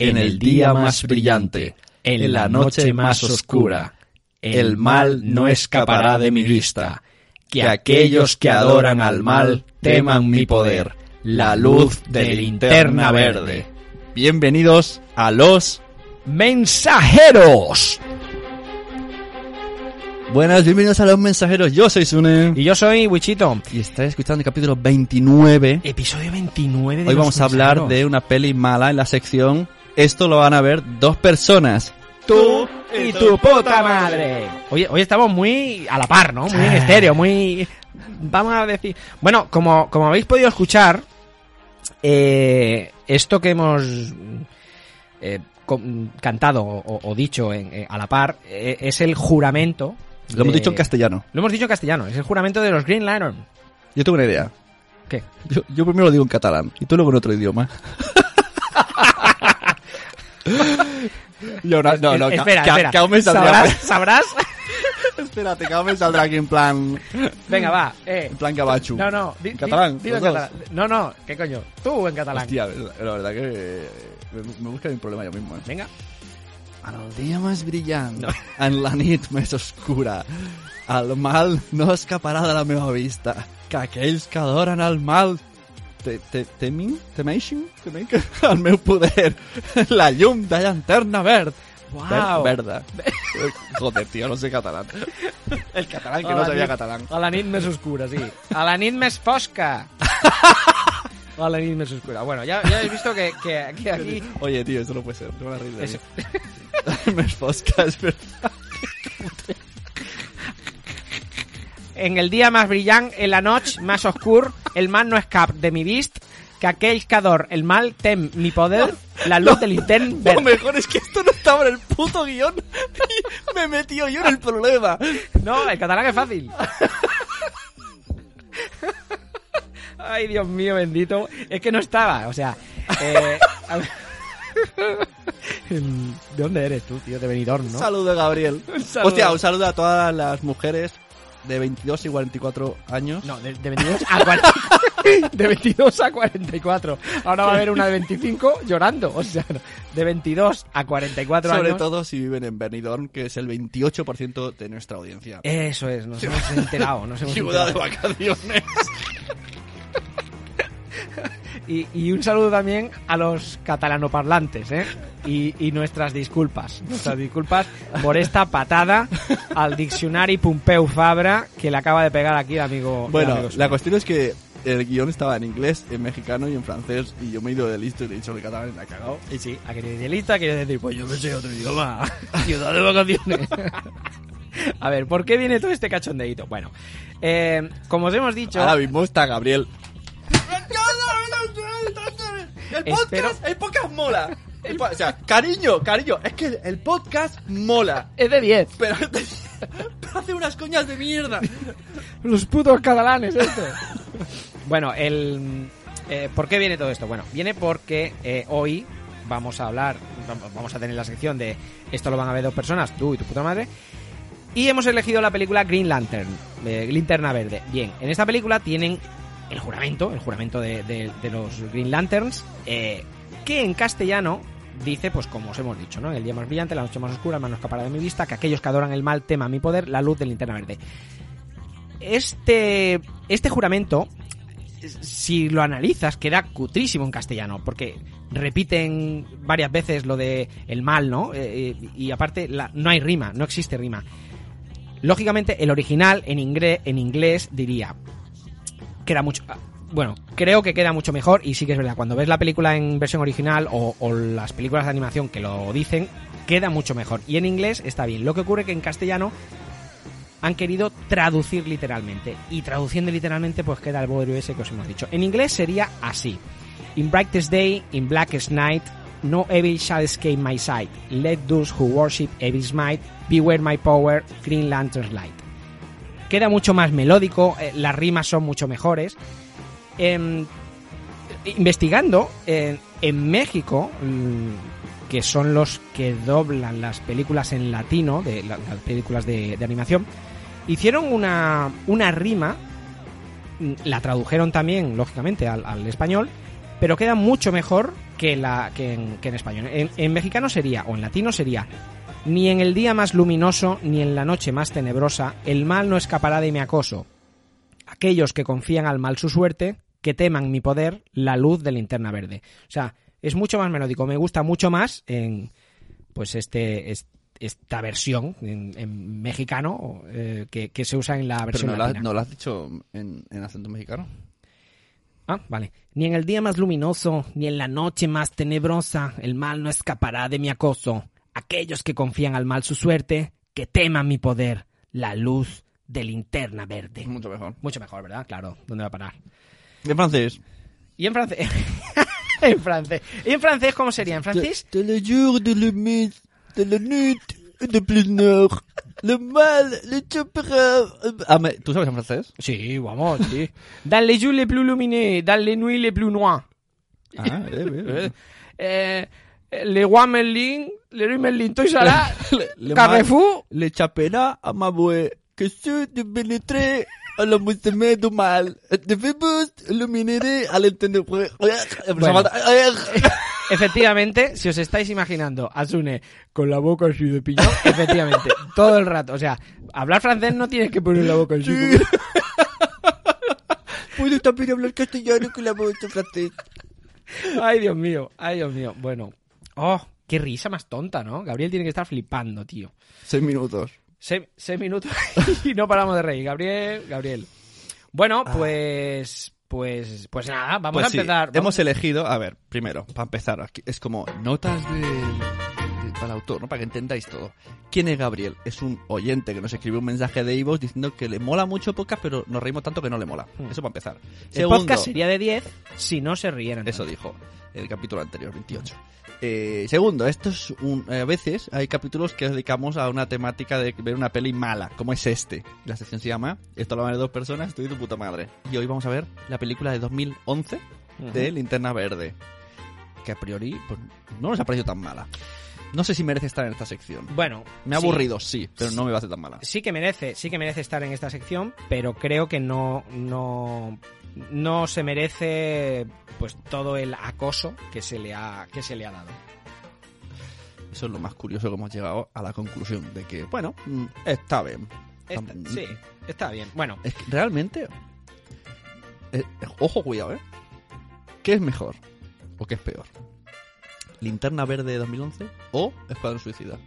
En el día más brillante, en la noche más oscura, el mal no escapará de mi vista. Que aquellos que adoran al mal teman mi poder, la luz de linterna verde. Bienvenidos a los mensajeros. Buenas, bienvenidos a los mensajeros. Yo soy Sune. Y yo soy Wichito. Y estáis escuchando el capítulo 29. Episodio 29 de Hoy Los vamos a hablar Mensajeros. de una peli mala en la sección. Esto lo van a ver dos personas. Tú y tu puta madre. Oye, hoy estamos muy a la par, ¿no? Muy en estéreo, muy... Vamos a decir... Bueno, como, como habéis podido escuchar, eh, esto que hemos eh, cantado o, o dicho en- eh, a la par eh, es el juramento... Lo hemos dicho en castellano. Lo hemos dicho en castellano, es el juramento de los Green Lantern. Yo tengo una idea. ¿Qué? Yo, yo primero lo digo en catalán y tú luego en otro idioma. Yo no, no, no, espera, espera. que aún me saldrá. ¿Sabrás? ¿Sabrás? Espérate, que aún me saldrá aquí en plan. Venga, va. Eh. En plan gabachu. No, no. di- di- Catalán, dilo en catalán. No, no. ¿Qué coño? Tú en catalán. Hostia, la verdad que eh, me, me busca un problema yo mismo. Eh. Venga. En el dia més brillant, en la nit més oscura, el mal no escaparà de la meva vista, que aquells que adoren el mal te, te, temin, temeixin, temeixin el meu poder, la llum de llanterna verd. Wow. Ver, verda. Joder, tío, no sé catalán. El catalán, que no la sabía nit- catalán. A la nit més oscura, sí. A la nit més fosca. A la nit més oscura. Bueno, ya, ya habéis visto que, que, que aquí... Oye, tío, eso no puede ser. Se van a reír de mí. Més fosca, es verdad. En el día más brillante, en la noche más oscur, el mal no escap de mi vist, que aquell que ador el mal tem mi poder, la luz del intern Lo mejor es que esto no estaba en el puto guion y me he metido yo en el problema. No, el catalán es fácil. Ay, Dios mío, bendito. Es que no estaba, o sea... eh. ¿De dónde eres tú, tío? De Benidorm, ¿no? Saludo, Gabriel. saludo. Hostia, un saludo a todas las mujeres de 22 y 44 años. No, de, de 22 a 40. De 22 a 44. Ahora va a haber una de 25 llorando. O sea, de 22 a 44 Sobre años. todo si viven en Benidorm, que es el 28% de nuestra audiencia. Eso es, nos hemos enterado. Nos hemos Ciudad de enterado. vacaciones. Y, y un saludo también a los catalanoparlantes, ¿eh? Y, y nuestras disculpas. Nuestras disculpas por esta patada al diccionario Pompeu Fabra que le acaba de pegar aquí el amigo. el Bueno, amigo la cuestión es que el guion estaba en inglés, en mexicano y en francés. Y yo me he ido de listo y le he dicho que catalán me ha cagado. Y sí, a que de lista quiere decir, pues yo me sé otro idioma. Ciudad de vacaciones. A ver, ¿por qué viene todo este cachondeíto? Bueno, eh, como os hemos dicho, Ahora mismo está Gabriel. El Espero- podcast, el podcast mola. El po- o sea, cariño, cariño, es que el, el podcast mola. es de 10. Pero, pero hace unas coñas de mierda. Los putos catalanes, esto. bueno, el, eh, ¿por qué viene todo esto? Bueno, viene porque eh, hoy vamos a hablar, vamos a tener la sección de esto lo van a ver dos personas, tú y tu puta madre. Y hemos elegido la película Green Lantern, eh, Linterna Verde. Bien, en esta película tienen el juramento, el juramento de, de- de los Green Lanterns, eh, que en castellano dice, pues como os hemos dicho, ¿no? El día más brillante, la noche más oscura, el mal no escapará de mi vista, que aquellos que adoran el mal teman mi poder, la luz de Linterna Verde. Este, este juramento, si lo analizas, queda cutrísimo en castellano, porque repiten varias veces lo de el mal, ¿no? Eh, eh, y aparte, no hay rima, no existe rima. Lógicamente, el original en inglés, en inglés diría que era mucho. Bueno, creo que queda mucho mejor y sí que es verdad. Cuando ves la película en versión original o, o las películas de animación que lo dicen, queda mucho mejor. Y en inglés está bien. Lo que ocurre que en castellano han querido traducir literalmente. Y traduciendo literalmente, pues queda el bodrio ese que os hemos dicho. En inglés sería así: In brightest day, in blackest night, No evil shall escape my sight. Let those who worship evil's might beware my power. Green Lantern's light. Queda mucho más melódico, eh, las rimas son mucho mejores. Em, investigando, en- en México, mm, que son los que doblan las películas en latino, de la- las películas de, de animación, hicieron una, una rima, mm, la tradujeron también, lógicamente, al, al español, pero queda mucho mejor que, la, que, en, que en español. En, en mexicano sería, o en latino sería, ni en el día más luminoso, ni en la noche más tenebrosa, el mal no escapará de mi acoso. Aquellos que confían al mal su suerte, que teman mi poder, la luz de linterna verde. O sea, es mucho más melódico, me gusta mucho más en pues este, es- esta versión en, en mexicano eh, que, que se usa en la Pero versión no has, latina. no lo has dicho en, en acento mexicano. Ah, vale. Ni en el día más luminoso, ni en la noche más tenebrosa, el mal no escapará de mi acoso. Aquellos que confían al mal su suerte, que teman mi poder, la luz de linterna verde. Mucho mejor. Mucho mejor, ¿verdad? Claro, ¿dónde va a parar? En francés. ¿Y en francés? en francés. ¿Y en francés cómo sería? ¿En francés? De le jour, de le mes, de la nuit, de plus nord. Le mal, le. Ah, me- ¿Tú sabes en francés? Sí, vamos, sí. Dans les jours les plus lumineux, dans les nuits les plus noirs. Ah, eh, eh, eh. Eh, le Merlin, le Roi Merlin, Toys Le- le Carrefour. mal, Le chapera voix. Que ceux de pénétrer à la musulmane du mal. Fébus, le minerai à l'entendre. Bueno. Efectivamente, si os estáis imaginando a Sune con la boca así de piñón, efectivamente, todo el rato. O sea, hablar francés no tienes que poner la boca así. como- Puedo también hablar castellano con la de francés. Ay, Dios mío, ay, Dios mío. Bueno, oh, qué risa más tonta, ¿no? Gabriel tiene que estar flipando, tío. Seis minutos. Seis, seis minutos y no paramos de reír. Gabriel, Gabriel. Bueno, pues, pues, pues nada, vamos Pues a sí, empezar. vamos- hemos elegido, a ver, primero, para empezar, aquí, es como notas del- para el autor, ¿no? Para que entendáis todo. ¿Quién es Gabriel? Es un oyente que nos escribió un mensaje de Ivo diciendo que le mola mucho podcast, pero nos reímos tanto que no le mola. Hmm. Eso para empezar. El Segundo, podcast sería de 10 si no se rieran. eso tanto. dijo el capítulo anterior, 28. Eh, segundo, esto es un, eh, a veces hay capítulos que dedicamos a una temática de ver una peli mala, como es este. La sección se llama Esto lo van a ver dos personas, estoy de puta madre. Y hoy vamos a ver la película de 2011 Ujú. de Linterna Verde. Que a priori pues, no nos ha parecido tan mala. No sé si merece estar en esta sección. Bueno, Me ha sí. aburrido, sí, pero no me va a hacer tan mala. sí que merece, sí que merece estar en esta sección, pero creo que no, no, no se merece pues todo el acoso que se le ha, que se le ha dado. Eso es lo más curioso que hemos llegado a la conclusión de que, bueno, mm, está bien. Tam- sí, está bien. Bueno, Es que realmente. eh, ojo, cuidado, ¿eh? ¿Qué es mejor? ¿O qué es peor? ¿Linterna Verde de 2011 o Escuadrón Suicida?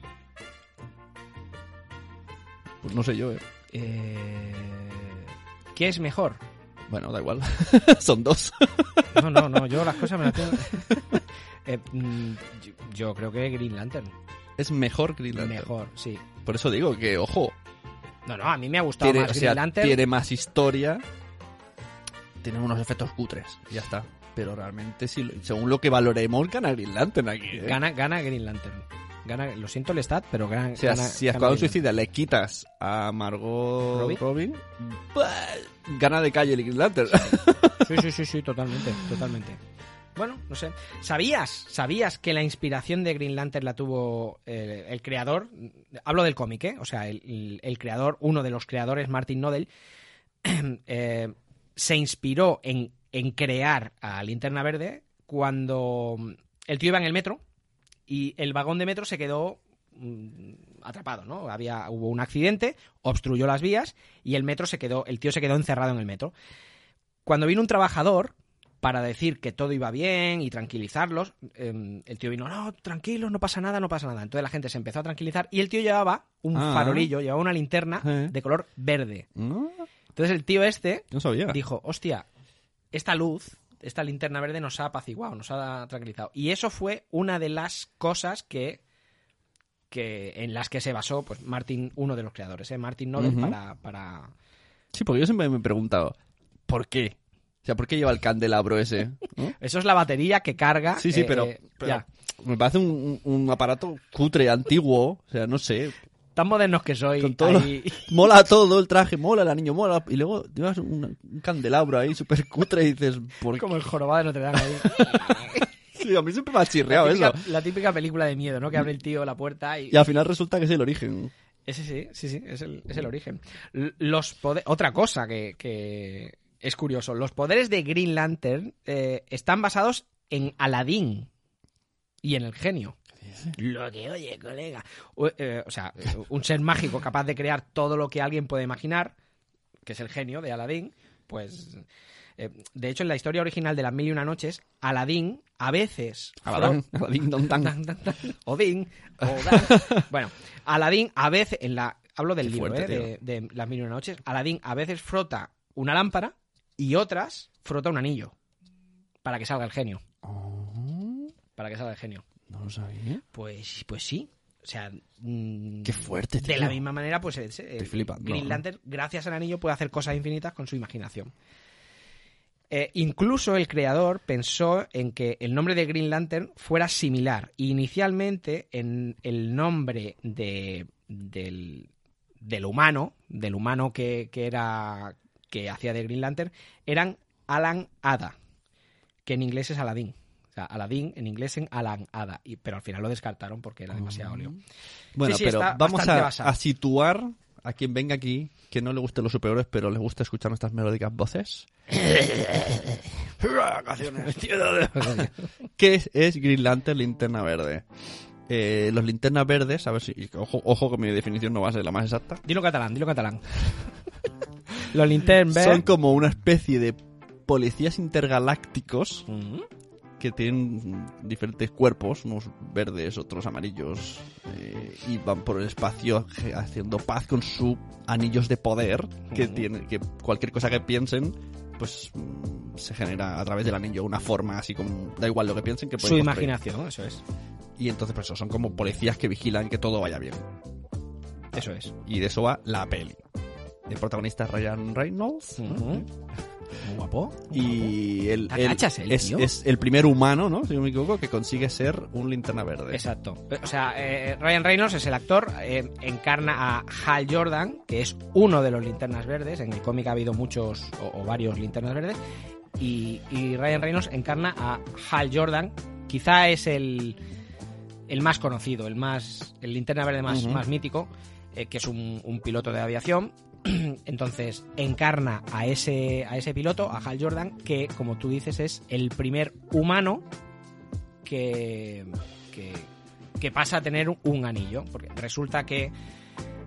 Pues no sé yo, ¿eh? eh, ¿qué es mejor? Bueno, da igual. Son dos. No, no, no, yo las cosas me las tengo. Eh, mm, yo, yo creo que Green Lantern. Es mejor Green Lantern. Mejor, sí. Por eso digo que, ojo, No, no, a mí me ha gustado tiene, más o Green sea, Lantern. tiene más historia, tiene unos efectos cutres, ya está. Pero realmente, si, según lo que valoremos, gana Green Lantern aquí. ¿eh? Gana, gana Green Lantern. Gana, lo siento el stat, pero gana. O sea, gana- si a Escuadrón Suicida le quitas a Margot ¿Robin? Robin, bah, gana de calle el Green Lantern. Sí, sí, sí, sí, totalmente, totalmente. Bueno, no sé. ¿Sabías, sabías que la inspiración de Green Lantern la tuvo eh, el creador? Hablo del cómic, ¿eh? O sea, el, el- el creador, uno de los creadores, Martin Nodell, eh, se inspiró en, en crear a Linterna Verde cuando el tío iba en el metro y el vagón de metro se quedó mm, atrapado, ¿no? Había, hubo un accidente, obstruyó las vías y el metro se quedó, el tío se quedó encerrado en el metro. Cuando vino un trabajador para decir que todo iba bien y tranquilizarlos, eh, el tío vino, no, tranquilos, no pasa nada, no pasa nada. Entonces la gente se empezó a tranquilizar y el tío llevaba un Ah. farolillo, llevaba una linterna Eh. de color verde. no, Entonces el tío este no sabía. dijo, hostia, esta luz, esta linterna verde nos ha apaciguado, nos ha tranquilizado. Y eso fue una de las cosas que, que en las que se basó pues Martin, uno de los creadores, ¿eh? Martin Ujú. para, para... Sí, porque yo siempre me he preguntado, ¿por qué? O sea, ¿por qué lleva el candelabro ese? ¿no? Eso es la batería que carga. Sí, sí, eh, pero, eh, pero ya. me parece un, un aparato cutre, antiguo. O sea, no sé. Tan modernos que soy. Con todo ahí. Mola todo el traje, mola el anillo, mola. Y luego llevas un, un candelabro ahí súper cutre y dices, ¿por qué? Como el jorobado de Notre Dame ahí. Sí, a mí siempre me ha chirreado la, eso. típica, la típica película de miedo, ¿no? Que abre el tío la puerta y... Y al final resulta que es el origen. Ese sí, sí, sí, es el, es el origen. Los pode- Otra cosa que, que es curioso, los poderes de Green Lantern eh, están basados en Aladdin y en el genio. Lo que oye, colega. O, eh, o sea, un ser mágico capaz de crear todo lo que alguien puede imaginar, que es el genio de Aladdin, pues... eh, de hecho, en la historia original de las Mil y Una Noches, Aladdin a veces... Aladín, Aladín, don, dan. Tan, tan. Odín, Odán. bueno, Aladín a veces, en la, hablo del Qué libro fuerte, eh, de, de Las Mil y Una Noches, Aladín a veces frota una lámpara y otras frota un anillo para que salga el genio. Para que salga el genio. No lo sabía. Pues, pues sí. O sea, mm, Qué fuerte, de la misma manera, pues eh, eh, flipando. Green Lantern, gracias al anillo, puede hacer cosas infinitas con su imaginación. Eh, incluso el creador pensó en que el nombre de Green Lantern fuera similar. Inicialmente, en el nombre de, del, del humano, del humano que, que era que hacía de Green Lantern, eran Alan Ada, que en inglés es Aladdin. O sea, Aladdin en inglés en Alan Ada, y, pero al final lo descartaron porque era demasiado lío. Bueno, Sí, sí, pero vamos a, situar a quien venga aquí que no le gusten los superhéroes, pero le gusta escuchar nuestras melódicas voces. ¿Qué es, es Green Lantern Linterna Verde? Eh, los linternas verdes, a ver si. Ojo, ojo que mi definición no va a ser la más exacta. Dilo catalán, dilo catalán. Los Lintern Son como una especie de policías intergalácticos que tienen diferentes cuerpos, unos verdes, otros amarillos, eh, y van por el espacio haciendo paz con sus anillos de poder, que tiene, que cualquier cosa que piensen, pues mm, se genera a través del anillo una forma así como, da igual lo que piensen, que Su imaginación, eso es. Y entonces pues eso, son como policías que vigilan que todo vaya bien. Eso es. Y de eso va la peli. El protagonista es Ryan Reynolds. ¿no? Muy guapo. Y él, ¿Te él él, es, el primer humano, ¿no? Si no me equivoco, que consigue ser un linterna verde. Exacto. O sea, eh, Ryan Reynolds es el actor, eh, encarna a Hal Jordan, que es uno de los linternas verdes. En el cómic ha habido muchos o, o varios linternas verdes. Y, y Ryan Reynolds encarna a Hal Jordan. Quizá es el, el más conocido, el más el linterna verde más, más mítico, eh, que es un, un piloto de aviación. Entonces encarna a ese, a ese piloto, a Hal Jordan, que como tú dices es el primer humano que, que, que pasa a tener un anillo. Porque resulta que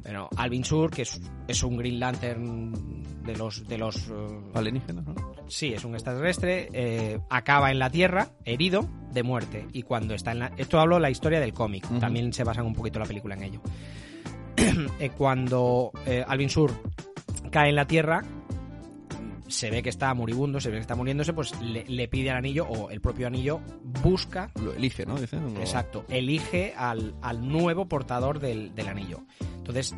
bueno, Alvin Sur, que es, es un Green Lantern de los... De los eh, Alienígenas, ¿no? sí, es un extraterrestre, eh, acaba en la Tierra, herido, de muerte. Y cuando está en la... Esto hablo de la historia del cómic, también se basa un poquito la película en ello. Eh, cuando eh, Alvin Sur cae en la Tierra, se ve que está moribundo, se ve que está muriéndose, pues le, le pide al anillo, o el propio anillo busca Lo elige, ¿no? Dicen. Exacto, elige al, al nuevo portador del, del anillo. Entonces,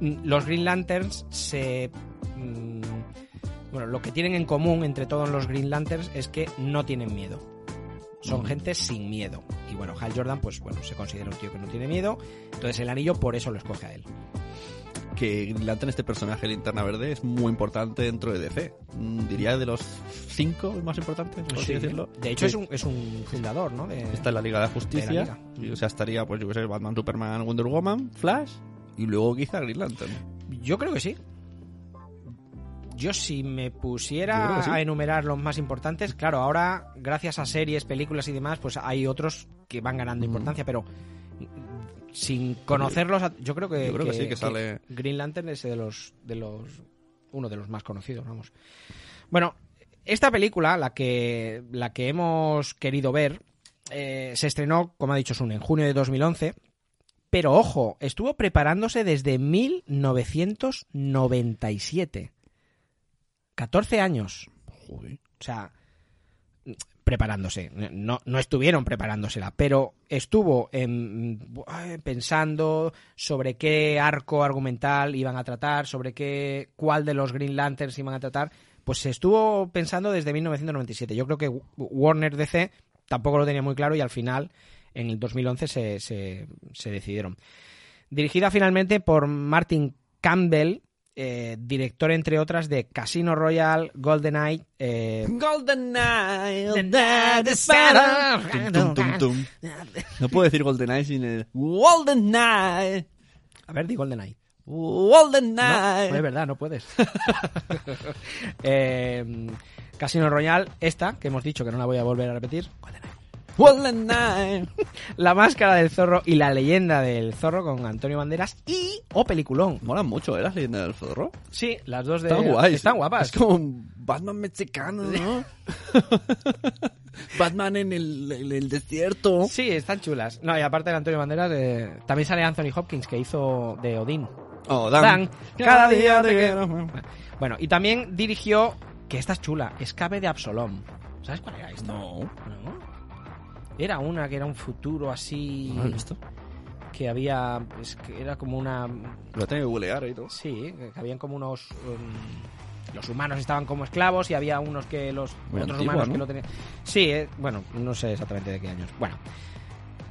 mm, los Green Lanterns se... mm, Bueno, lo que tienen en común entre todos los Green Lanterns es que no tienen miedo. Son gente sin miedo. Y bueno, Hal Jordan, pues bueno, se considera un tío que no tiene miedo. Entonces el anillo por eso lo escoge a él. Que Lantern, este personaje linterna verde, es muy importante dentro de DC. Mm, Diría de los cinco más importante, por así Sí. decirlo. De hecho, Sí. es un, es un fundador, ¿no? De- Está en la Liga de Justicia. De la Liga. y, o sea, estaría, pues yo que sé, Batman, Superman, Wonder Woman, Flash. Y luego quizá Green Lantern. Yo creo que sí. Yo si me pusiera sí. a enumerar los más importantes, claro, ahora gracias a series, películas y demás, pues hay otros que van ganando Ujú. importancia, pero mm, sin conocerlos, a- yo creo que, Yo creo que sí, que sale- Green Lantern es de los, de los uno de los más conocidos, vamos. Bueno, esta película, la que la que hemos querido ver, eh, se estrenó, como ha dicho Sun, en junio de 2011. Pero ojo, estuvo preparándose desde 1997. 14 años. Joder. O sea, preparándose. No, no estuvieron preparándosela, pero estuvo en- pensando sobre qué arco argumental iban a tratar, sobre qué, cuál de los Green Lanterns iban a tratar, Pues se estuvo pensando desde 1997. Yo creo que Warner DC tampoco lo tenía muy claro y al final, en el 2011, se, se, se decidieron. Dirigida finalmente por Martin Campbell, eh, director, entre otras, de Casino Royale, GoldenEye. Eh... GoldenEye, No puedo decir GoldenEye sin el GoldenEye. A ver, di GoldenEye. GoldenEye. No, es verdad, no puedes. eh, Casino Royale, esta, que hemos dicho que no la voy a volver a repetir. GoldenEye. La máscara del zorro y la leyenda del zorro con Antonio Banderas y o oh, peliculón. Molan mucho, ¿eh? Las leyendas del zorro. Sí, las dos de Están guays. Están guapas. Es como un Batman mexicano, ¿no? Batman en el, desierto. Sí, están chulas. No, y aparte de Antonio Banderas, eh, también sale Anthony Hopkins, que hizo de Odín. Oh, Dan, Dan. cada día te quiero. Bueno, y también dirigió, que esta es chula, Escape de Absalom. ¿Sabes cuál era esta? No. ¿No? Era una que era un futuro así. ¿No visto? Que había. Es que era como una. Lo tengo que googlear y todo. Sí, que habían como unos. um, los humanos estaban como esclavos y había unos que los. Muy otros humanos ¿no? que lo tenían. Sí, eh, bueno, no sé exactamente de qué años. Bueno,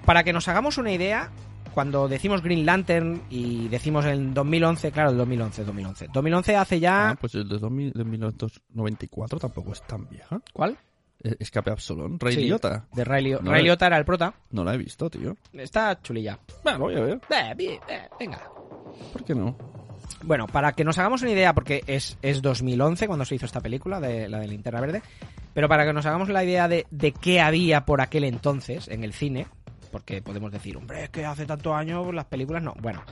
para que nos hagamos una idea, cuando decimos Green Lantern y decimos en 2011, claro, el 2011, 2011. 2011 hace ya. Ah, pues el de 2000 de 1994 tampoco es tan vieja. ¿Cuál? Escape Absolón. Rey Sí, Liotta. De Ray, Lio- No, Ray. Liotta era el prota. No la he visto, tío. Está chulilla. Bueno, voy a ver. Eh, eh, venga. ¿Por qué no? Bueno, para que nos hagamos una idea, porque es, es 2011 cuando se hizo esta película, de la de Linterna Verde, pero para que nos hagamos la idea de, de qué había por aquel entonces en el cine, porque podemos decir, hombre, es que hace tantos años las películas no. Bueno,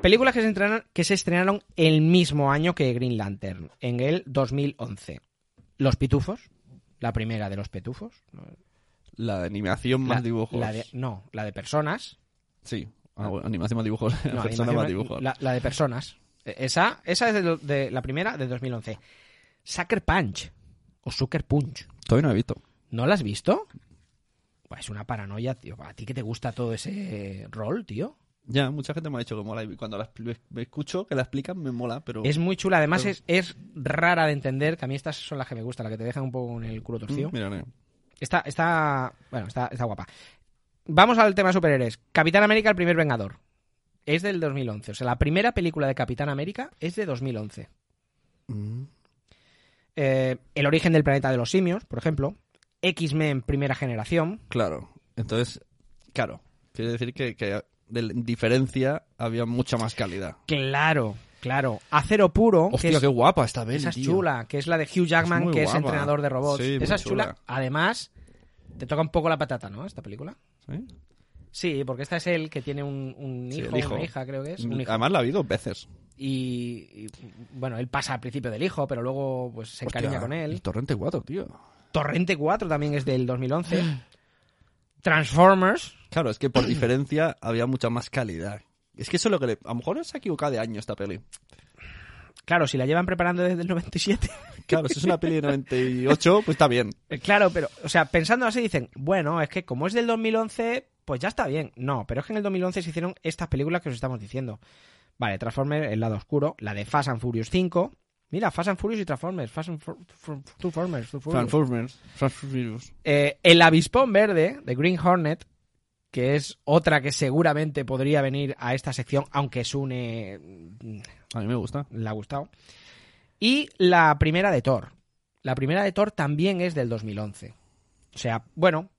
películas que se, estrenaron, que se estrenaron el mismo año que Green Lantern, en el 2011. Los Pitufos, la primera de los Pitufos. La de animación más La- dibujos. la de- no, la de personas. Sí. Ah, bueno, animación más dibujos. No, Persona animación- más dibujos. La, la de personas. E- Esa, esa es de, de la primera de 2011. Sucker Punch. O Sucker Punch. Todavía no he visto. ¿No la has visto? Es una paranoia, tío. ¿A ti que te gusta todo ese rol, tío? Ya, mucha gente me ha dicho que mola. Y cuando la me escucho que la explican, me mola, pero. Es muy chula. Además, Pero- es, es rara de entender. Que a mí estas son las que me gustan, las que te dejan un poco en el culo torcido. Mm, Mira, Está, está, bueno, está, está guapa. Vamos al tema superhéroes. Capitán América, el primer Vengador. Es del 2011. O sea, la primera película de Capitán América es de 2011. Mm. Eh, el origen del planeta de los simios, por ejemplo. X-Men primera generación. Claro. Entonces, claro. Quiere decir que, que de diferencia había mucha más calidad. Claro, claro. Acero puro, que Hostia, es, qué guapa esta vez. esa es chula, que es la de Hugh Jackman, Es que es entrenador de robots. Sí, esa es chula. chula. Además, te toca un poco la patata, ¿no? Esta película. ¿Sí? Sí, porque esta es él que tiene un, hijo, hijo. una hija, creo que es. un hijo. Además la vi dos veces. Y, y, bueno, él pasa al principio del hijo, pero luego pues se encariña con él. Torrente 4, tío. Torrente 4 también es del 2011. Transformers. Claro, es que por diferencia había mucha más calidad. Es que eso es lo que le... A lo mejor se ha equivocado de año esta peli. Claro, si la llevan preparando desde el 97. Claro, si es una peli de 98, pues está bien. Eh, Claro, pero, o sea, pensando así dicen, bueno, es que como es del 2011, pues ya está bien. No, pero es que en el 2011 se hicieron estas películas que os estamos diciendo. Vale, Transformers, el lado oscuro, la de Fast and Furious 5. Mira, Fast and Furious y Transformers, Fast and Transformers. Transformers. Transformers. Eh, el avispón verde de Green Hornet, que es otra que seguramente podría venir a esta sección, aunque Sune mm, A mí me gusta. le ha gustado. Y la primera de Thor. La primera de Thor también es del 2011. O sea, bueno,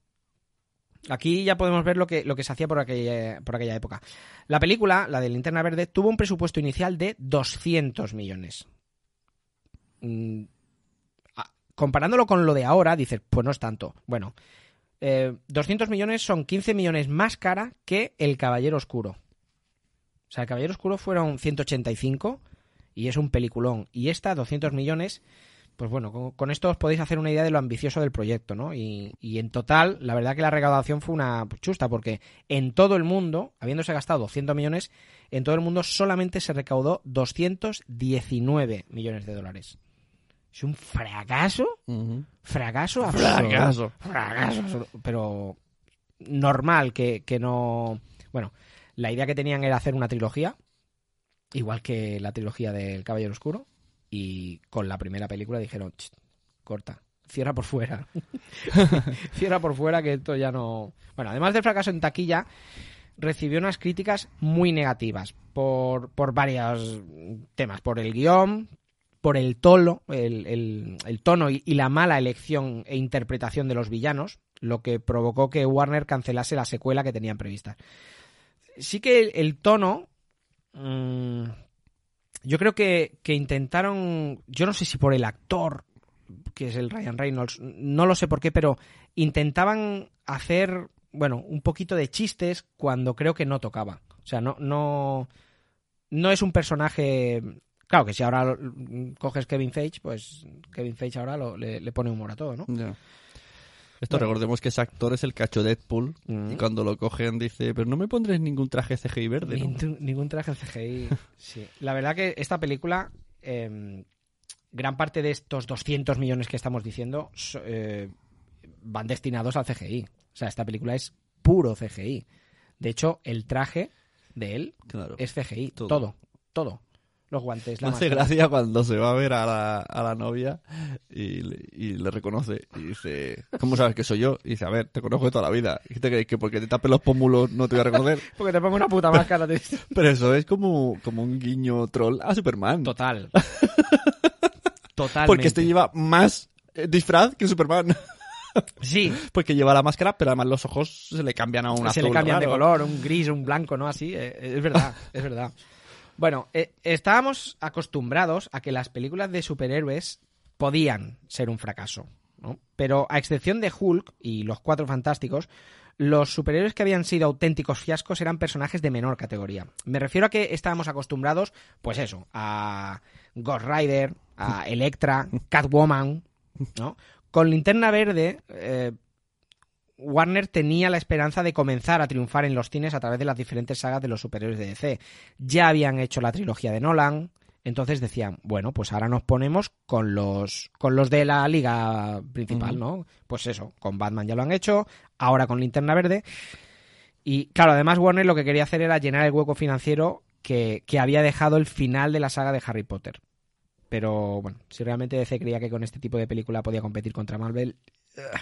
aquí ya podemos ver lo que, lo que se hacía por aquella, por aquella época. La película, la de Linterna Verde, tuvo un presupuesto inicial de 200 millones. Mm, comparándolo con lo de ahora, dices, pues no es tanto. Bueno, eh, 200 millones son 15 millones más cara que El Caballero Oscuro. O sea, El Caballero Oscuro fueron 185 y es un peliculón. Y esta, 200 millones, pues bueno, con, esto os podéis hacer una idea de lo ambicioso del proyecto, ¿no? Y, y en total, la verdad que la recaudación fue una chusta, porque en todo el mundo, habiéndose gastado 200 millones, en todo el mundo solamente se recaudó 219 millones de dólares. Es un fracaso, fracaso absoluto. Fracaso. Fracaso. Pero normal que, que no... Bueno, la idea que tenían era hacer una trilogía, igual que la trilogía del Caballero Oscuro. y con la primera película dijeron, "Ch, corta, cierra por fuera. cierra por fuera que esto ya no... Bueno, además del fracaso en taquilla, recibió unas críticas muy negativas por, por varios temas, por el guion, por el tono, el, el- tono y, la mala elección e interpretación de los villanos, lo que provocó que Warner cancelase la secuela que tenían prevista. Sí que el, el tono, mm, yo creo que, que intentaron, yo no sé si por el actor, que es el Ryan Reynolds, no lo sé por qué, pero intentaban hacer, bueno, un poquito de chistes cuando creo que no tocaba. O sea, no, no, no es un personaje. Claro que si ahora lo- coges Kevin Feige, pues Kevin Feige ahora lo- le, le pone humor a todo, ¿no? Ya. Esto Bueno. recordemos que ese actor es el cacho Deadpool Mm. y cuando lo cogen dice, pero no me pondréis ningún traje CGI verde, ¿no? Ningún, ningún traje CGI. sí. La verdad que esta película, eh, gran parte de estos 200 millones que estamos diciendo eh, van destinados al CGI. O sea, esta película es puro CGI. De hecho, el traje de él Claro. es CGI. Todo. Todo, todo. Los guantes, la Me hace máscara. gracia cuando se va a ver a la, a la novia y, le- y le reconoce y dice, ¿cómo sabes que soy yo? Y dice, a ver, te conozco de toda la vida. ¿Y qué te crees que porque te tapes los pómulos no te voy a reconocer? Porque te pongo una puta máscara. te- Pero eso es como, como un guiño troll a Superman. Total. Total. Porque este lleva más eh, disfraz que Superman. Sí, Porque lleva la máscara, pero además los ojos se le cambian a un se azul le cambian de color, un gris, un blanco, ¿no? Así, eh, es verdad, es verdad. Bueno, eh, estábamos acostumbrados a que las películas de superhéroes podían ser un fracaso, ¿no? Pero a excepción de Hulk y los Cuatro Fantásticos, los superhéroes que habían sido auténticos fiascos eran personajes de menor categoría. Me refiero a que estábamos acostumbrados, pues eso, a Ghost Rider, a Electra, Catwoman, ¿no? Con Linterna Verde, eh, Warner tenía la esperanza de comenzar a triunfar en los cines a través de las diferentes sagas de los superhéroes de DC. Ya habían hecho la trilogía de Nolan, entonces decían, bueno, pues ahora nos ponemos con los con los de la liga principal. ¿no? Pues eso, con Batman ya lo han hecho, ahora con Linterna Verde. Y claro, además Warner lo que quería hacer era llenar el hueco financiero que, que había dejado el final de la saga de Harry Potter. Pero bueno, si realmente DC creía que con este tipo de película podía competir contra Marvel, ugh,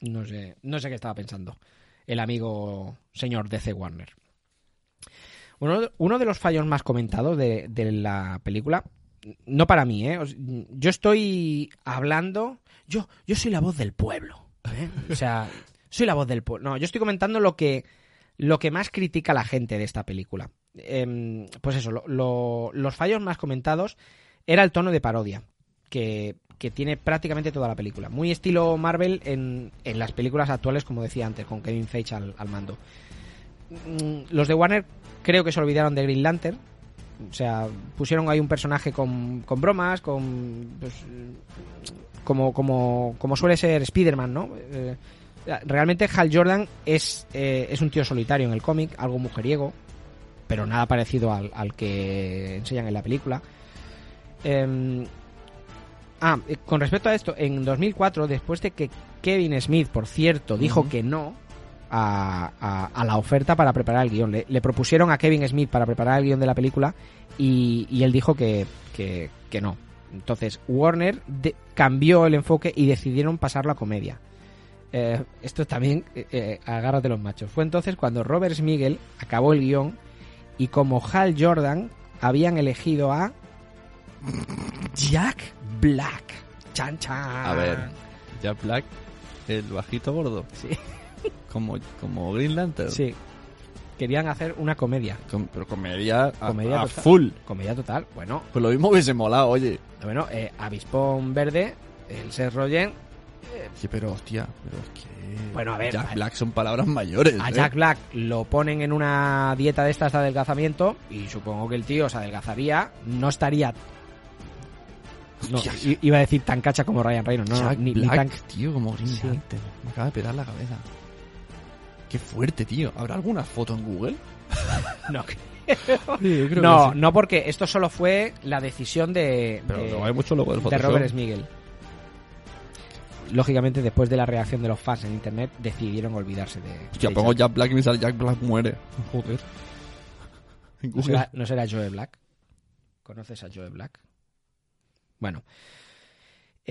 no sé, no sé qué estaba pensando el amigo señor DC Warner. Uno, uno de los fallos más comentados de, de la película, no para mí, ¿eh? Yo estoy hablando, yo, yo soy la voz del pueblo, ¿eh? O sea, soy la voz del pueblo. No, yo estoy comentando lo que, lo que más critica la gente de esta película. Em, pues eso, lo- lo- los fallos más comentados era el tono de parodia que, que tiene prácticamente toda la película. Muy estilo Marvel en, en las películas actuales, como decía antes, con Kevin Feige al, al mando. Mm, Los de Warner creo que se olvidaron de Green Lantern. O sea, pusieron ahí un personaje con, con bromas, con. pues, como, como, como suele ser Spider-Man, ¿no? Eh, realmente Hal Jordan es, eh, es un tío solitario en el cómic, algo mujeriego, pero nada parecido al, al que enseñan en la película. Em, ah, eh, con respecto a esto, en 2004, después de que Kevin Smith, por cierto, dijo que no a, a- a la oferta para preparar el guion, le, le propusieron a Kevin Smith para preparar el guion de la película y, y él dijo que, que, que no. Entonces, Warner de- cambió el enfoque y decidieron pasarlo a comedia. Eh, esto también, eh, eh, agárrate los machos. Fue entonces cuando Robert Smigel acabó el guion y como Hal Jordan habían elegido a Jack Black. Chan, chan. A ver, Jack Black, el bajito gordo, Sí, como, como Green Lantern. sí. Querían hacer una comedia. Com- pero comedia a, Comedia a total. full. Comedia total. Bueno, Pues lo mismo hubiese molado, oye. bueno, eh, Avispón Verde, el Seth Rogen, Sí, pero hostia, pero es que... Bueno, a ver, Jack a- Black son palabras mayores. A ¿eh? Jack Black lo ponen en una dieta de estas de adelgazamiento y supongo que el tío se adelgazaría, no estaría... No, iba a decir tan cacha como Ryan Reynolds, no, Jack ni, ni Black, tan... tío, como Green Sí. Me acaba de pelar la cabeza. Qué fuerte, tío. ¿Habrá alguna foto en Google? No, Sí, creo no, que sí. no, porque esto solo fue la decisión de, Pero de, no hay mucho logo del de. Robert Smigel. Lógicamente, después de la reacción de los fans en internet, decidieron olvidarse de... De pongo Jack. Jack Black y me sale Jack Black muere. Joder. En ¿No Google. será, ¿No será Joe Black? ¿Conoces a Joe Black? Bueno.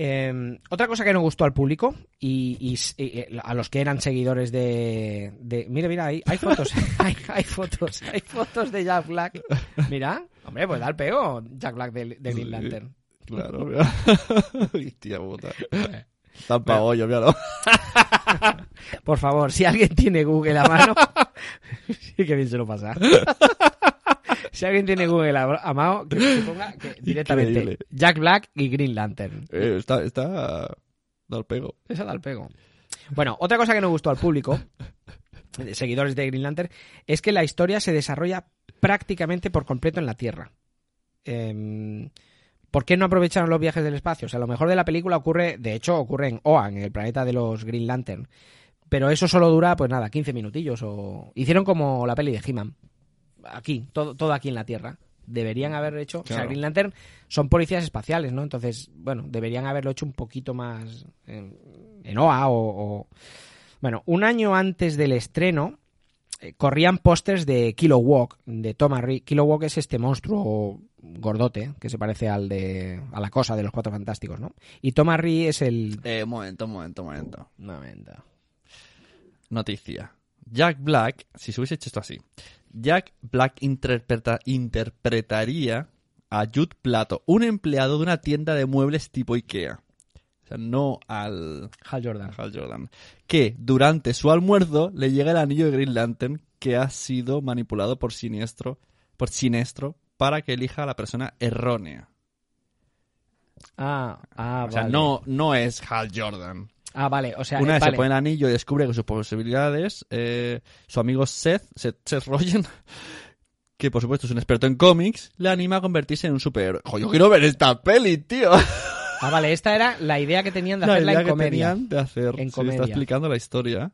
Eh, otra cosa que no gustó al público y, y eh, a los que eran seguidores de... de- mira, mira, hay, hay fotos, hay, hay fotos, hay fotos de Jack Black. Mira, hombre, pues da el pego Jack Black de, de Green Sí. Lantern. Claro, mira. Hostia puta. Tan pa' hoyo, míralo. Por favor, si alguien tiene Google a mano, sí que bien se lo pasa. Si alguien tiene Google a, a mano, que, ponga que directamente Increíble. Jack Black y Green Lantern. Eh, está, está... Da el pego. Esa da el pego. Bueno, otra cosa que no gustó al público, de seguidores de Green Lantern, es que la historia se desarrolla prácticamente por completo en la Tierra. Em, ¿Por qué no aprovecharon los viajes del espacio? O sea, lo mejor de la película ocurre, de hecho, ocurre en Oan, en el planeta de los Green Lantern. Pero eso solo dura, pues nada, 15 minutillos. O... Hicieron como la peli de He-Man. Aquí, todo, todo aquí en la Tierra. Deberían haber hecho. O sea. Green Lantern son policías espaciales, ¿no? Entonces, bueno, deberían haberlo hecho un poquito más en, en OA o, o- Bueno, un año antes del estreno eh, corrían pósters de Kilowog, de Tom Harry. Kilowog es este monstruo gordote que se parece al de a la cosa de los Cuatro Fantásticos, ¿no? Y Tom Harry es el Eh, un momento, un momento, un momento. no venda. Noticia. Jack Black, si se hubiese hecho esto así, Jack Black interpreta- interpretaría a Jude Plato, un empleado de una tienda de muebles tipo Ikea. O sea, no al Hal Jordan. Hal Jordan. Que durante su almuerzo le llega el anillo de Green Lantern que ha sido manipulado por Siniestro, por Sinestro para que elija a la persona errónea. Ah, ah, O sea, vale. no, no es Hal Jordan. Ah, vale, o sea, Una eh, vez vale. se pone el anillo y descubre que sus posibilidades, eh, su amigo Seth, Seth, Seth Rogen, que por supuesto es un experto en cómics, le anima a convertirse en un superhéroe. ¡Jo, yo quiero ver esta peli, tío! Ah, vale, esta era la idea que tenían de La hacerla idea en que comedia. tenían de hacer. En comedia. está explicando la historia.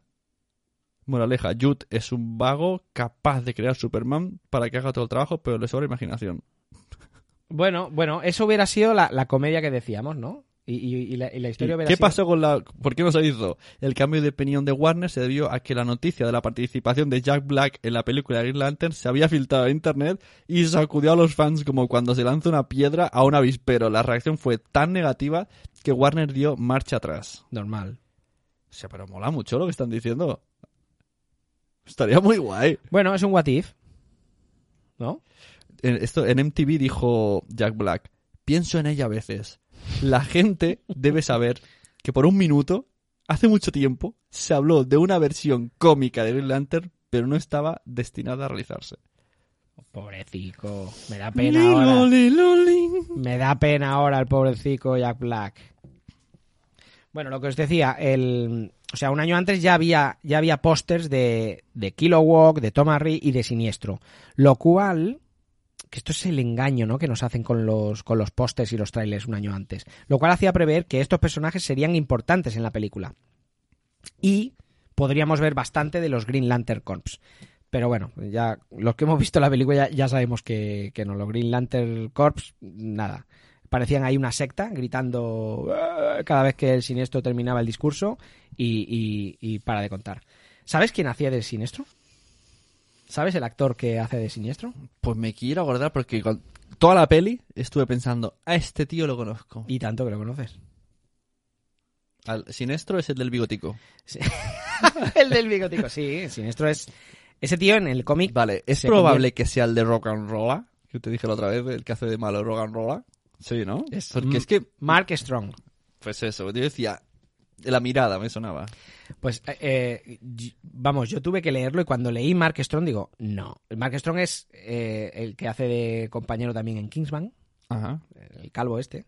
Moraleja, Jude es un vago capaz de crear Superman para que haga todo el trabajo, pero le sobra imaginación. Bueno, bueno, eso hubiera sido la, la comedia que decíamos, ¿no? Y, y- y la, y la historia ¿Qué pasó con la... ¿Por qué no se hizo? El cambio de opinión de Warner se debió a que la noticia de la participación de Jack Black en la película Green Lantern se había filtrado en internet y sacudió a los fans como cuando se lanza una piedra a un avispero. La reacción fue tan negativa que Warner dio marcha atrás. Normal. O sea, pero mola mucho lo que están diciendo. Estaría muy guay. Bueno, es un what if. ¿No? En, esto, en MTV dijo Jack Black, pienso en ella a veces. La gente debe saber que por un minuto, hace mucho tiempo, se habló de una versión cómica de Green Lantern, pero no estaba destinada a realizarse. Pobrecico. Me da pena ahora. Lilo. Me da pena ahora el pobrecico Jack Black. Bueno, lo que os decía, el, o sea, un año antes ya había, ya había pósters de, de Kilowog, de Tom Harry y de Siniestro. Lo cual, esto es el engaño, ¿no? Que nos hacen con los, con los pósters y los trailers un año antes. Lo cual hacía prever que estos personajes serían importantes en la película. Y podríamos ver bastante de los Green Lantern Corps. Pero bueno, ya los que hemos visto la película ya, sabemos que, que no, los Green Lantern Corps, nada. Parecían ahí una secta gritando "Ah", cada vez que el siniestro terminaba el discurso y, y- para de contar. ¿Sabes quién hacía de siniestro? ¿Sabes el actor que hace de siniestro? Pues me quiero acordar porque con toda la peli estuve pensando, a este tío lo conozco. Y tanto que lo conoces. Al Sinestro es el del bigotico. Sí. el del bigotico, sí, siniestro es... Ese tío en el cómic... Vale, ¿es probable que sea el de Rock and Rolla? Que te dije la otra vez, el que hace de malo Rock and Rolla. Sí, ¿no? Es- Porque es que, Mark Strong. pues eso, yo decía, la mirada me sonaba. Pues, eh, eh, vamos, yo tuve que leerlo y cuando leí Mark Strong digo, no. Mark Strong es eh, el que hace de compañero también en Kingsman, Ajá. el calvo este.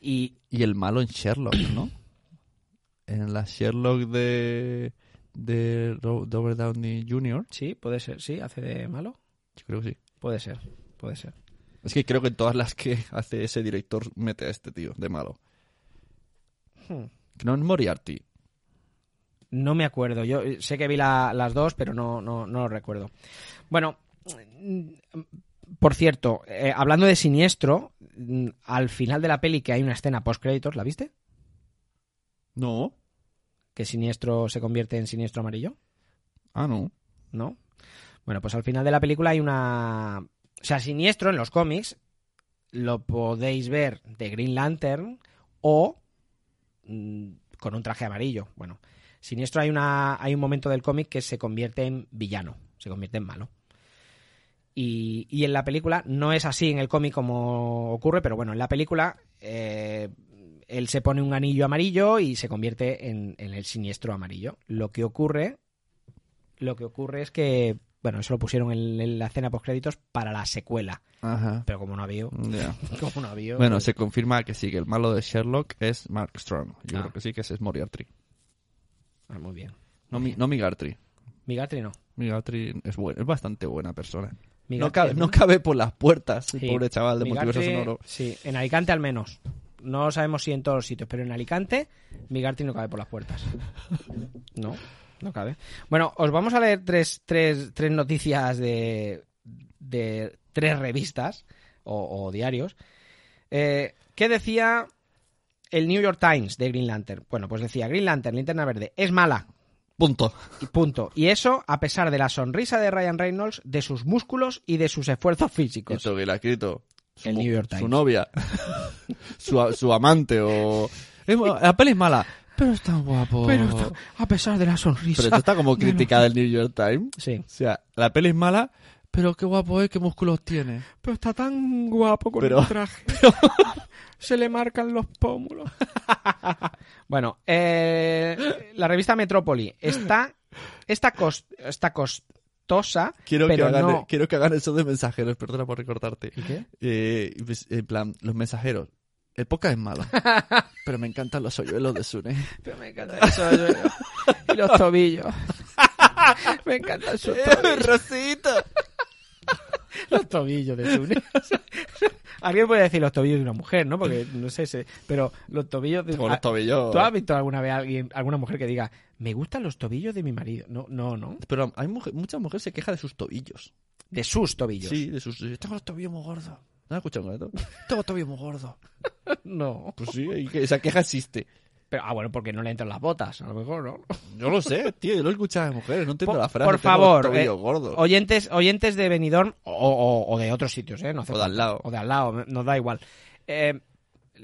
Y Y el malo en Sherlock, ¿no? En la Sherlock de, de Ro- Robert Downey Jr. sí, puede ser, sí, hace de malo. Yo creo que sí. Puede ser, puede ser. Es que creo que en todas las que hace ese director mete a este tío de malo. Hmm. No es Moriarty. No me acuerdo. Yo eh, sé que vi la- las dos, pero no, no, no lo recuerdo. Bueno, mm, por cierto, eh, hablando de siniestro, mm, al final de la peli que hay una escena post créditos, ¿la viste? No. Que siniestro se convierte en siniestro amarillo. Ah, no. ¿no? Bueno, pues al final de la película hay una... O sea, Siniestro en los cómics lo podéis ver de Green Lantern o mm, con un traje amarillo. Bueno, Siniestro hay, hay un momento del cómic que se convierte en villano, se convierte en malo. Y, y en la película no es así en el cómic como ocurre, pero bueno, en la película eh, él se pone un anillo amarillo y se convierte en, en el siniestro amarillo. Lo que ocurre, lo que ocurre es que, bueno, eso lo pusieron en, en la escena post créditos para la secuela, Ajá. pero como no había, Ya. como no había, Bueno, pues- se confirma que sí, que el malo de Sherlock es Mark Strong. Yo Ah. creo que sí, que ese es Moriarty. Ah, muy bien. No, mi, no Migartry. Migatri no. Migartry es, buen- es bastante buena persona. No cabe, no cabe por las puertas, el pobre chaval de Multiverso Sonoro. Sí, en Alicante al menos. No sabemos si en todos los sitios, pero en Alicante Migarty no cabe por las puertas. No, no cabe. Bueno, os vamos a leer tres, tres, tres noticias de, de tres revistas o, o diarios. Eh, ¿Qué decía el New York Times de Green Lantern? Bueno, pues decía, Green Lantern, linterna verde, es mala. Punto. Y punto. Y eso a pesar de la sonrisa de Ryan Reynolds, de sus músculos y de sus esfuerzos físicos. Esto que le ha escrito su, El New York su Times. novia, su, su amante o... Es la peli es mala, pero es tan guapo. Pero está- a pesar de la sonrisa. Pero esto está como crítica del New York Times. Sí. O sea, la peli es mala, pero qué guapo es, qué músculos tiene. Pero está tan guapo con Pero- el traje. Se le marcan los pómulos. bueno, eh, la revista Metrópoli está, está, cos- está costosa, Quiero, pero que hagan, no... quiero que hagan eso de mensajeros, perdona por recortarte. ¿Y qué? Eh, pues, en plan, los mensajeros. El podcast es malo, pero me encantan los hoyuelos de Sune. Pero me encanta eso. yo- y los tobillos. me encantan sus tobillos. ¡Rosito! Los tobillos de Sune. Alguien puede decir los tobillos de una mujer, ¿no? Porque no sé, sé, pero los tobillos de... Los tobillos. ¿Tú has visto alguna vez a alguien, alguna mujer que diga, me gustan los tobillos de mi marido? No, no, no. Pero hay mujer, muchas mujeres se queja de sus tobillos. De sus tobillos. Sí, de sus... Tengo los tobillos muy gordos. ¿No has escuchado esto? Tengo los tobillos muy gordos. No. Pues sí, y que esa queja existe. Pero, ah, bueno, porque no le entran las botas, a lo mejor, ¿no? Yo lo sé, tío, yo lo he escuchado de mujeres, no entiendo Por- la frase. por tengo favor, tobillos eh. Oyentes, oyentes de Benidorm o, o- o de otros sitios, ¿eh? No hace O de al lado. O de al lado, nos da igual. Eh,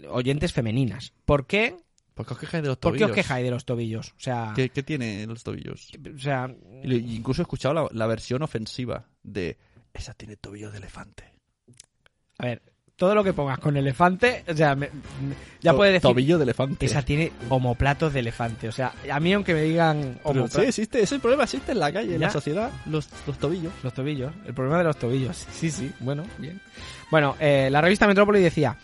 oyentes femeninas. ¿Por qué? ¿Por qué os quejáis de los ¿Por qué tobillos? os quejáis de los tobillos? O sea, ¿Qué, qué tiene los tobillos? o sea, incluso he escuchado la, la versión ofensiva de esa tiene tobillo de elefante. A ver, todo lo que pongas con elefante, o sea, me- ya puedes decir Tobillo de elefante. esa tiene homoplatos de elefante. O sea, a mí aunque me digan Pero homopla- sí, existe, ese problema existe en la calle, en la sociedad, los, los tobillos. Los tobillos, el problema de los tobillos. Sí, sí, bueno, bien. Bueno, eh, la revista Metrópoli decía,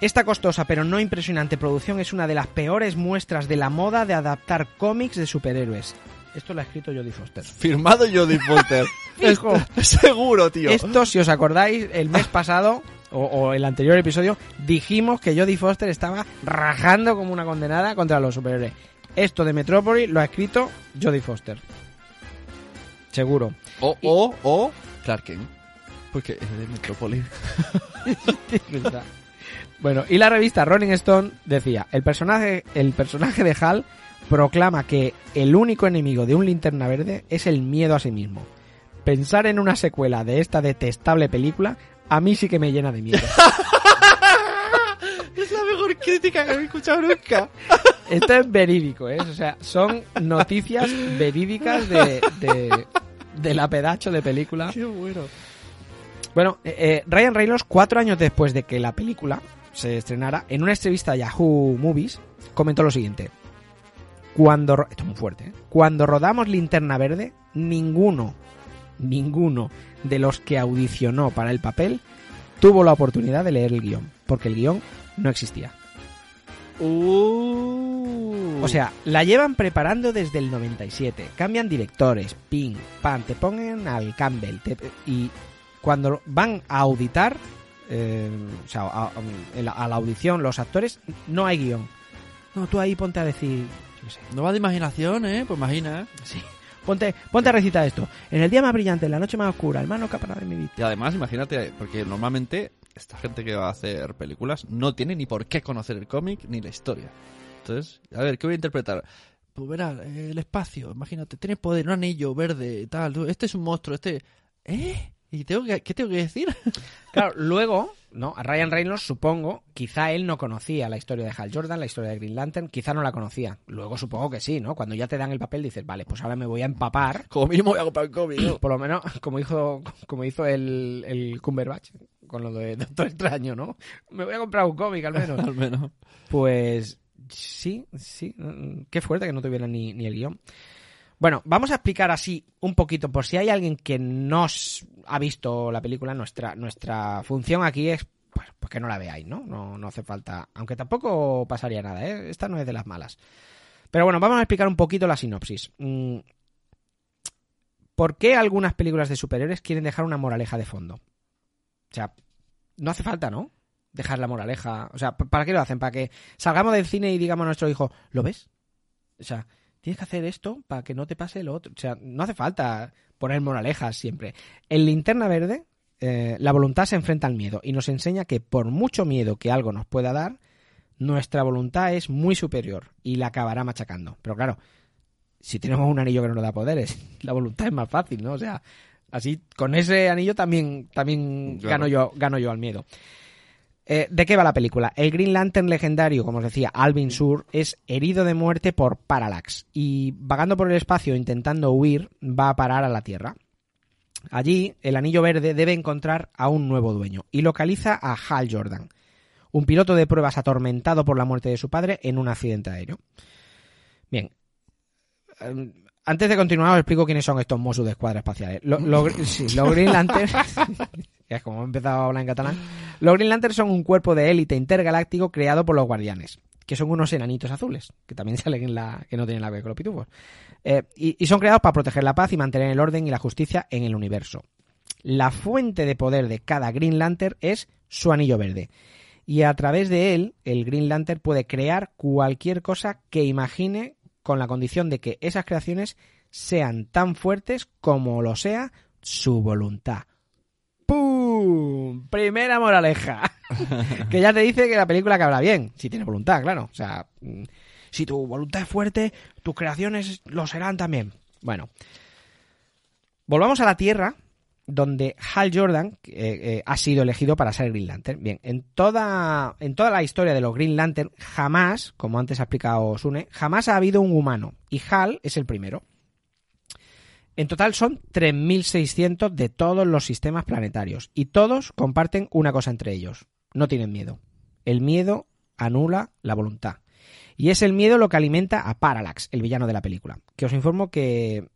esta costosa pero no impresionante producción es una de las peores muestras de la moda de adaptar cómics de superhéroes. Esto lo ha escrito Jodie Foster. Firmado Jodie Foster. Seguro, tío. Esto, si os acordáis, el mes pasado o, o el anterior episodio dijimos que Jodie Foster estaba rajando como una condenada contra los superhéroes. Esto de Metrópoli lo ha escrito Jodie Foster. Seguro. O, o, o Clark Kent. Porque es de Metrópolis. Bueno, y la revista Rolling Stone decía, el personaje, el personaje de Hal proclama que el único enemigo de un linterna verde es el miedo a sí mismo. Pensar en una secuela de esta detestable película a mí sí que me llena de miedo. es la mejor crítica que he escuchado nunca. Esto es verídico, ¿eh? O sea, son noticias verídicas de, de, de la pedacho de película. Qué bueno. Bueno, eh, eh, Ryan Reynolds, cuatro años después de que la película se estrenara, en una entrevista a Yahoo Movies, comentó lo siguiente. Cuando, esto es muy fuerte, ¿eh? Cuando rodamos Linterna Verde, ninguno, ninguno de los que audicionó para el papel tuvo la oportunidad de leer el guion, porque el guion no existía. Uh. O sea, la llevan preparando desde el 97. Cambian directores, ping, pan, te ponen al Campbell. te- y cuando van a auditar, eh, o sea, a la audición, los actores, no hay guion. No, tú ahí ponte a decir, sé, No va de imaginación, ¿eh? Pues imagina. sí. Ponte, ponte a recitar esto. En el día más brillante, en la noche más oscura, el más no capará de mi vida. Y además, imagínate, porque normalmente esta gente que va a hacer películas no tiene ni por qué conocer el cómic ni la historia. Entonces, a ver, ¿qué voy a interpretar? Pues verás, el espacio, imagínate, tienes poder, un anillo verde, tal, este es un monstruo, este... ¿Eh? ¿Y tengo que, qué tengo que decir? Claro, luego, ¿no? A Ryan Reynolds, supongo, quizá él no conocía la historia de Hal Jordan, la historia de Green Lantern, quizá no la conocía. Luego supongo que sí, ¿no? Cuando ya te dan el papel dices, vale, pues ahora me voy a empapar. Como mínimo voy a comprar el cómic. ¿no? Por lo menos, como hizo, como hizo el, el Cumberbatch con lo de Doctor Extraño, ¿no? Me voy a comprar un cómic al menos. Al menos. Pues sí, sí. mm, Qué fuerte que no tuviera ni, ni el guion. Bueno, vamos a explicar así un poquito, por si hay alguien que no ha visto la película, nuestra, nuestra función aquí es pues, pues que no la veáis, ¿no? ¿no? No hace falta, aunque tampoco pasaría nada, ¿eh? Esta no es de las malas. Pero bueno, vamos a explicar un poquito la sinopsis. Mm, ¿Por qué algunas películas de superhéroes quieren dejar una moraleja de fondo? O sea, no hace falta, ¿no? Dejar la moraleja. O sea, ¿para qué lo hacen? ¿Para que salgamos del cine y digamos a nuestro hijo, ¿lo ves? O sea, tienes que hacer esto para que no te pase lo otro. O sea, no hace falta poner moralejas siempre. En Linterna Verde, eh, la voluntad se enfrenta al miedo y nos enseña que por mucho miedo que algo nos pueda dar, nuestra voluntad es muy superior y la acabará machacando. Pero claro, si tenemos un anillo que no nos da poderes, la voluntad es más fácil, ¿no? O sea, así con ese anillo también, también Claro. gano, yo, gano yo al miedo. Eh, ¿De qué va la película? El Green Lantern legendario, como os decía, Alvin Sur, es herido de muerte por Parallax y vagando por el espacio intentando huir, va a parar a la Tierra. Allí, el Anillo Verde debe encontrar a un nuevo dueño y localiza a Hal Jordan, un piloto de pruebas atormentado por la muerte de su padre en un accidente aéreo. Bien. Eh, Antes de continuar, os explico quiénes son estos Mossos de escuadra espaciales. Lo- lo- sí, los Green Lantern. es como he empezado a hablar en catalán. Los Green Lantern son un cuerpo de élite intergaláctico creado por los Guardianes, que son unos enanitos azules, que también salen en la. que no tienen la que ver con los pitufos. Eh, y, y son creados para proteger la paz y mantener el orden y la justicia en el universo. La fuente de poder de cada Green Lantern es su anillo verde. Y a través de él, el Green Lantern puede crear cualquier cosa que imagine con la condición de que esas creaciones sean tan fuertes como lo sea su voluntad. ¡Pum! Primera moraleja. que ya te dice que la película acabará bien, si tiene voluntad, claro. O sea, mm, si tu voluntad es fuerte, tus creaciones lo serán también. Bueno, volvamos a la Tierra, donde Hal Jordan eh, eh, ha sido elegido para ser Green Lantern. Bien, en toda, en toda la historia de los Green Lantern, jamás, como antes ha explicado Sune, jamás ha habido un humano. Y Hal es el primero. En total son 3.600 de todos los sistemas planetarios. Y todos comparten una cosa entre ellos. No tienen miedo. El miedo anula la voluntad. Y es el miedo lo que alimenta a Parallax, el villano de la película. Que os informo que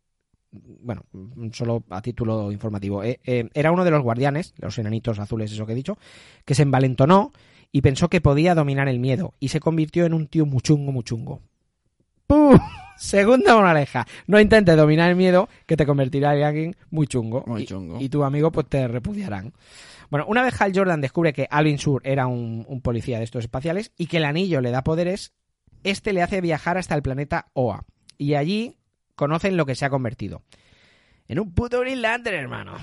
bueno, solo a título informativo, eh, eh, era uno de los guardianes, los enanitos azules, eso que he dicho, que se envalentonó y pensó que podía dominar el miedo y se convirtió en un tío muchungo, muchungo. ¡Pum! Segunda moraleja. No intentes dominar el miedo, que te convertirá en alguien muy chungo. Muy Y- chungo. Y, tu amigo pues te repudiarán. Bueno, una vez Hal Jordan descubre que Alvin Sur era un, un policía de estos espaciales y que el anillo le da poderes, este le hace viajar hasta el planeta Oa. Y allí conocen lo que se ha convertido. En un puto Green Lantern, hermano.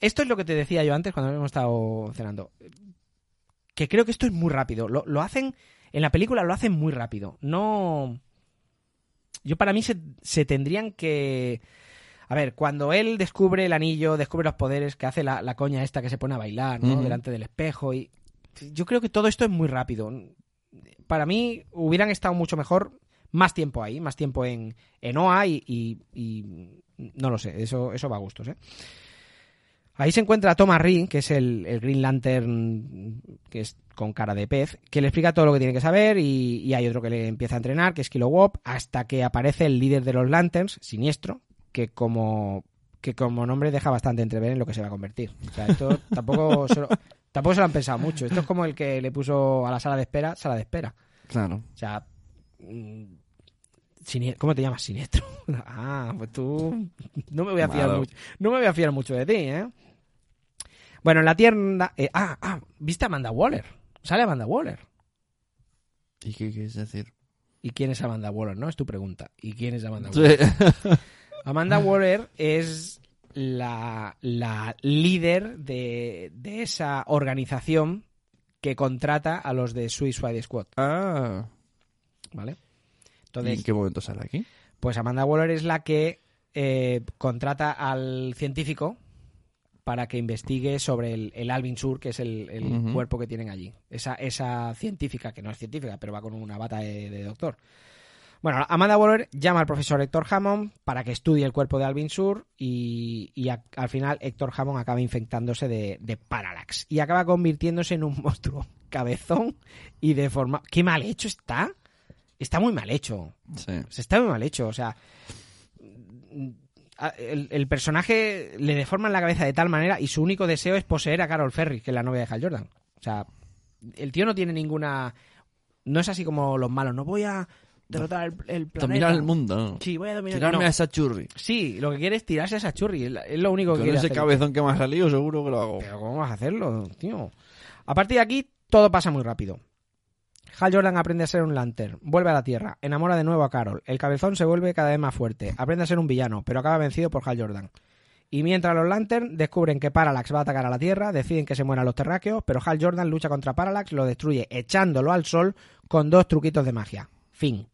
Esto es lo que te decía yo antes cuando hemos estado cenando. Que creo que esto es muy rápido. Lo, lo hacen. En la película lo hacen muy rápido. No. Yo para mí se, se tendrían que. A ver, cuando él descubre el anillo, descubre los poderes, que hace la, la coña esta que se pone a bailar, ¿no? Delante del espejo y. Yo creo que todo esto es muy rápido. Para mí hubieran estado mucho mejor más tiempo ahí, más tiempo en, en OA y, y- y no lo sé, eso, eso va a gustos, ¿eh? Ahí se encuentra Thomas Ring, que es el, el Green Lantern que es con cara de pez, que le explica todo lo que tiene que saber y, y hay otro que le empieza a entrenar, que es Kilowop, hasta que aparece el líder de los Lanterns, Siniestro, que como que como nombre deja bastante entrever en lo que se va a convertir. O sea, esto tampoco se lo, tampoco se lo han pensado mucho. Esto es como el que le puso a la sala de espera, sala de espera. Claro. O sea, mm, ¿cómo te llamas? Siniestro. Ah, pues tú no me voy a fiar Malo. mucho. No me voy a fiar mucho de ti, ¿eh? Bueno, en la tienda. eh, ah, ah, ¿viste a Amanda Waller? Sale Amanda Waller. ¿Y qué quieres decir? ¿Y quién es Amanda Waller? No es tu pregunta. ¿Y quién es Amanda Waller? Sí. Amanda Waller es la, la líder de, de esa organización que contrata a los de Suicide Squad, ah. ¿vale? ¿Y Entonces, en qué momento sale aquí? Pues Amanda Waller es la que eh, contrata al científico para que investigue sobre el, el Alvin Sur, que es el, el cuerpo que tienen allí. Esa, esa científica, que no es científica, pero va con una bata de, de doctor. Bueno, Amanda Waller llama al profesor Héctor Hammond para que estudie el cuerpo de Alvin Sur y, y a- al final Héctor Hammond acaba infectándose de, de Parallax y acaba convirtiéndose en un monstruo cabezón y deformado. ¡Qué mal hecho está! Está muy mal hecho. Sí. Se está muy mal hecho, o sea. El, el personaje le deforman la cabeza de tal manera y su único deseo es poseer a Carol Ferry, que es la novia de Hal Jordan. O sea, el tío no tiene ninguna. No es así como los malos. No voy a derrotar el, el planeta. Dominar el mundo. Sí, voy a dominar Tirarme no. a esa churri. Sí, lo que quiere es tirarse a esa churri. Es lo único que Con quiere ese hacer. cabezón que me ha salido, seguro que lo hago. Pero ¿cómo vas a hacerlo, tío? A partir de aquí, todo pasa muy rápido. Hal Jordan aprende a ser un lantern, vuelve a la Tierra, enamora de nuevo a Carol. El cabezón se vuelve cada vez más fuerte, aprende a ser un villano, pero acaba vencido por Hal Jordan. Y mientras los Lantern descubren que Parallax va a atacar a la Tierra, deciden que se mueran los terráqueos, pero Hal Jordan lucha contra Parallax, lo destruye echándolo al sol con dos truquitos de magia. Fin.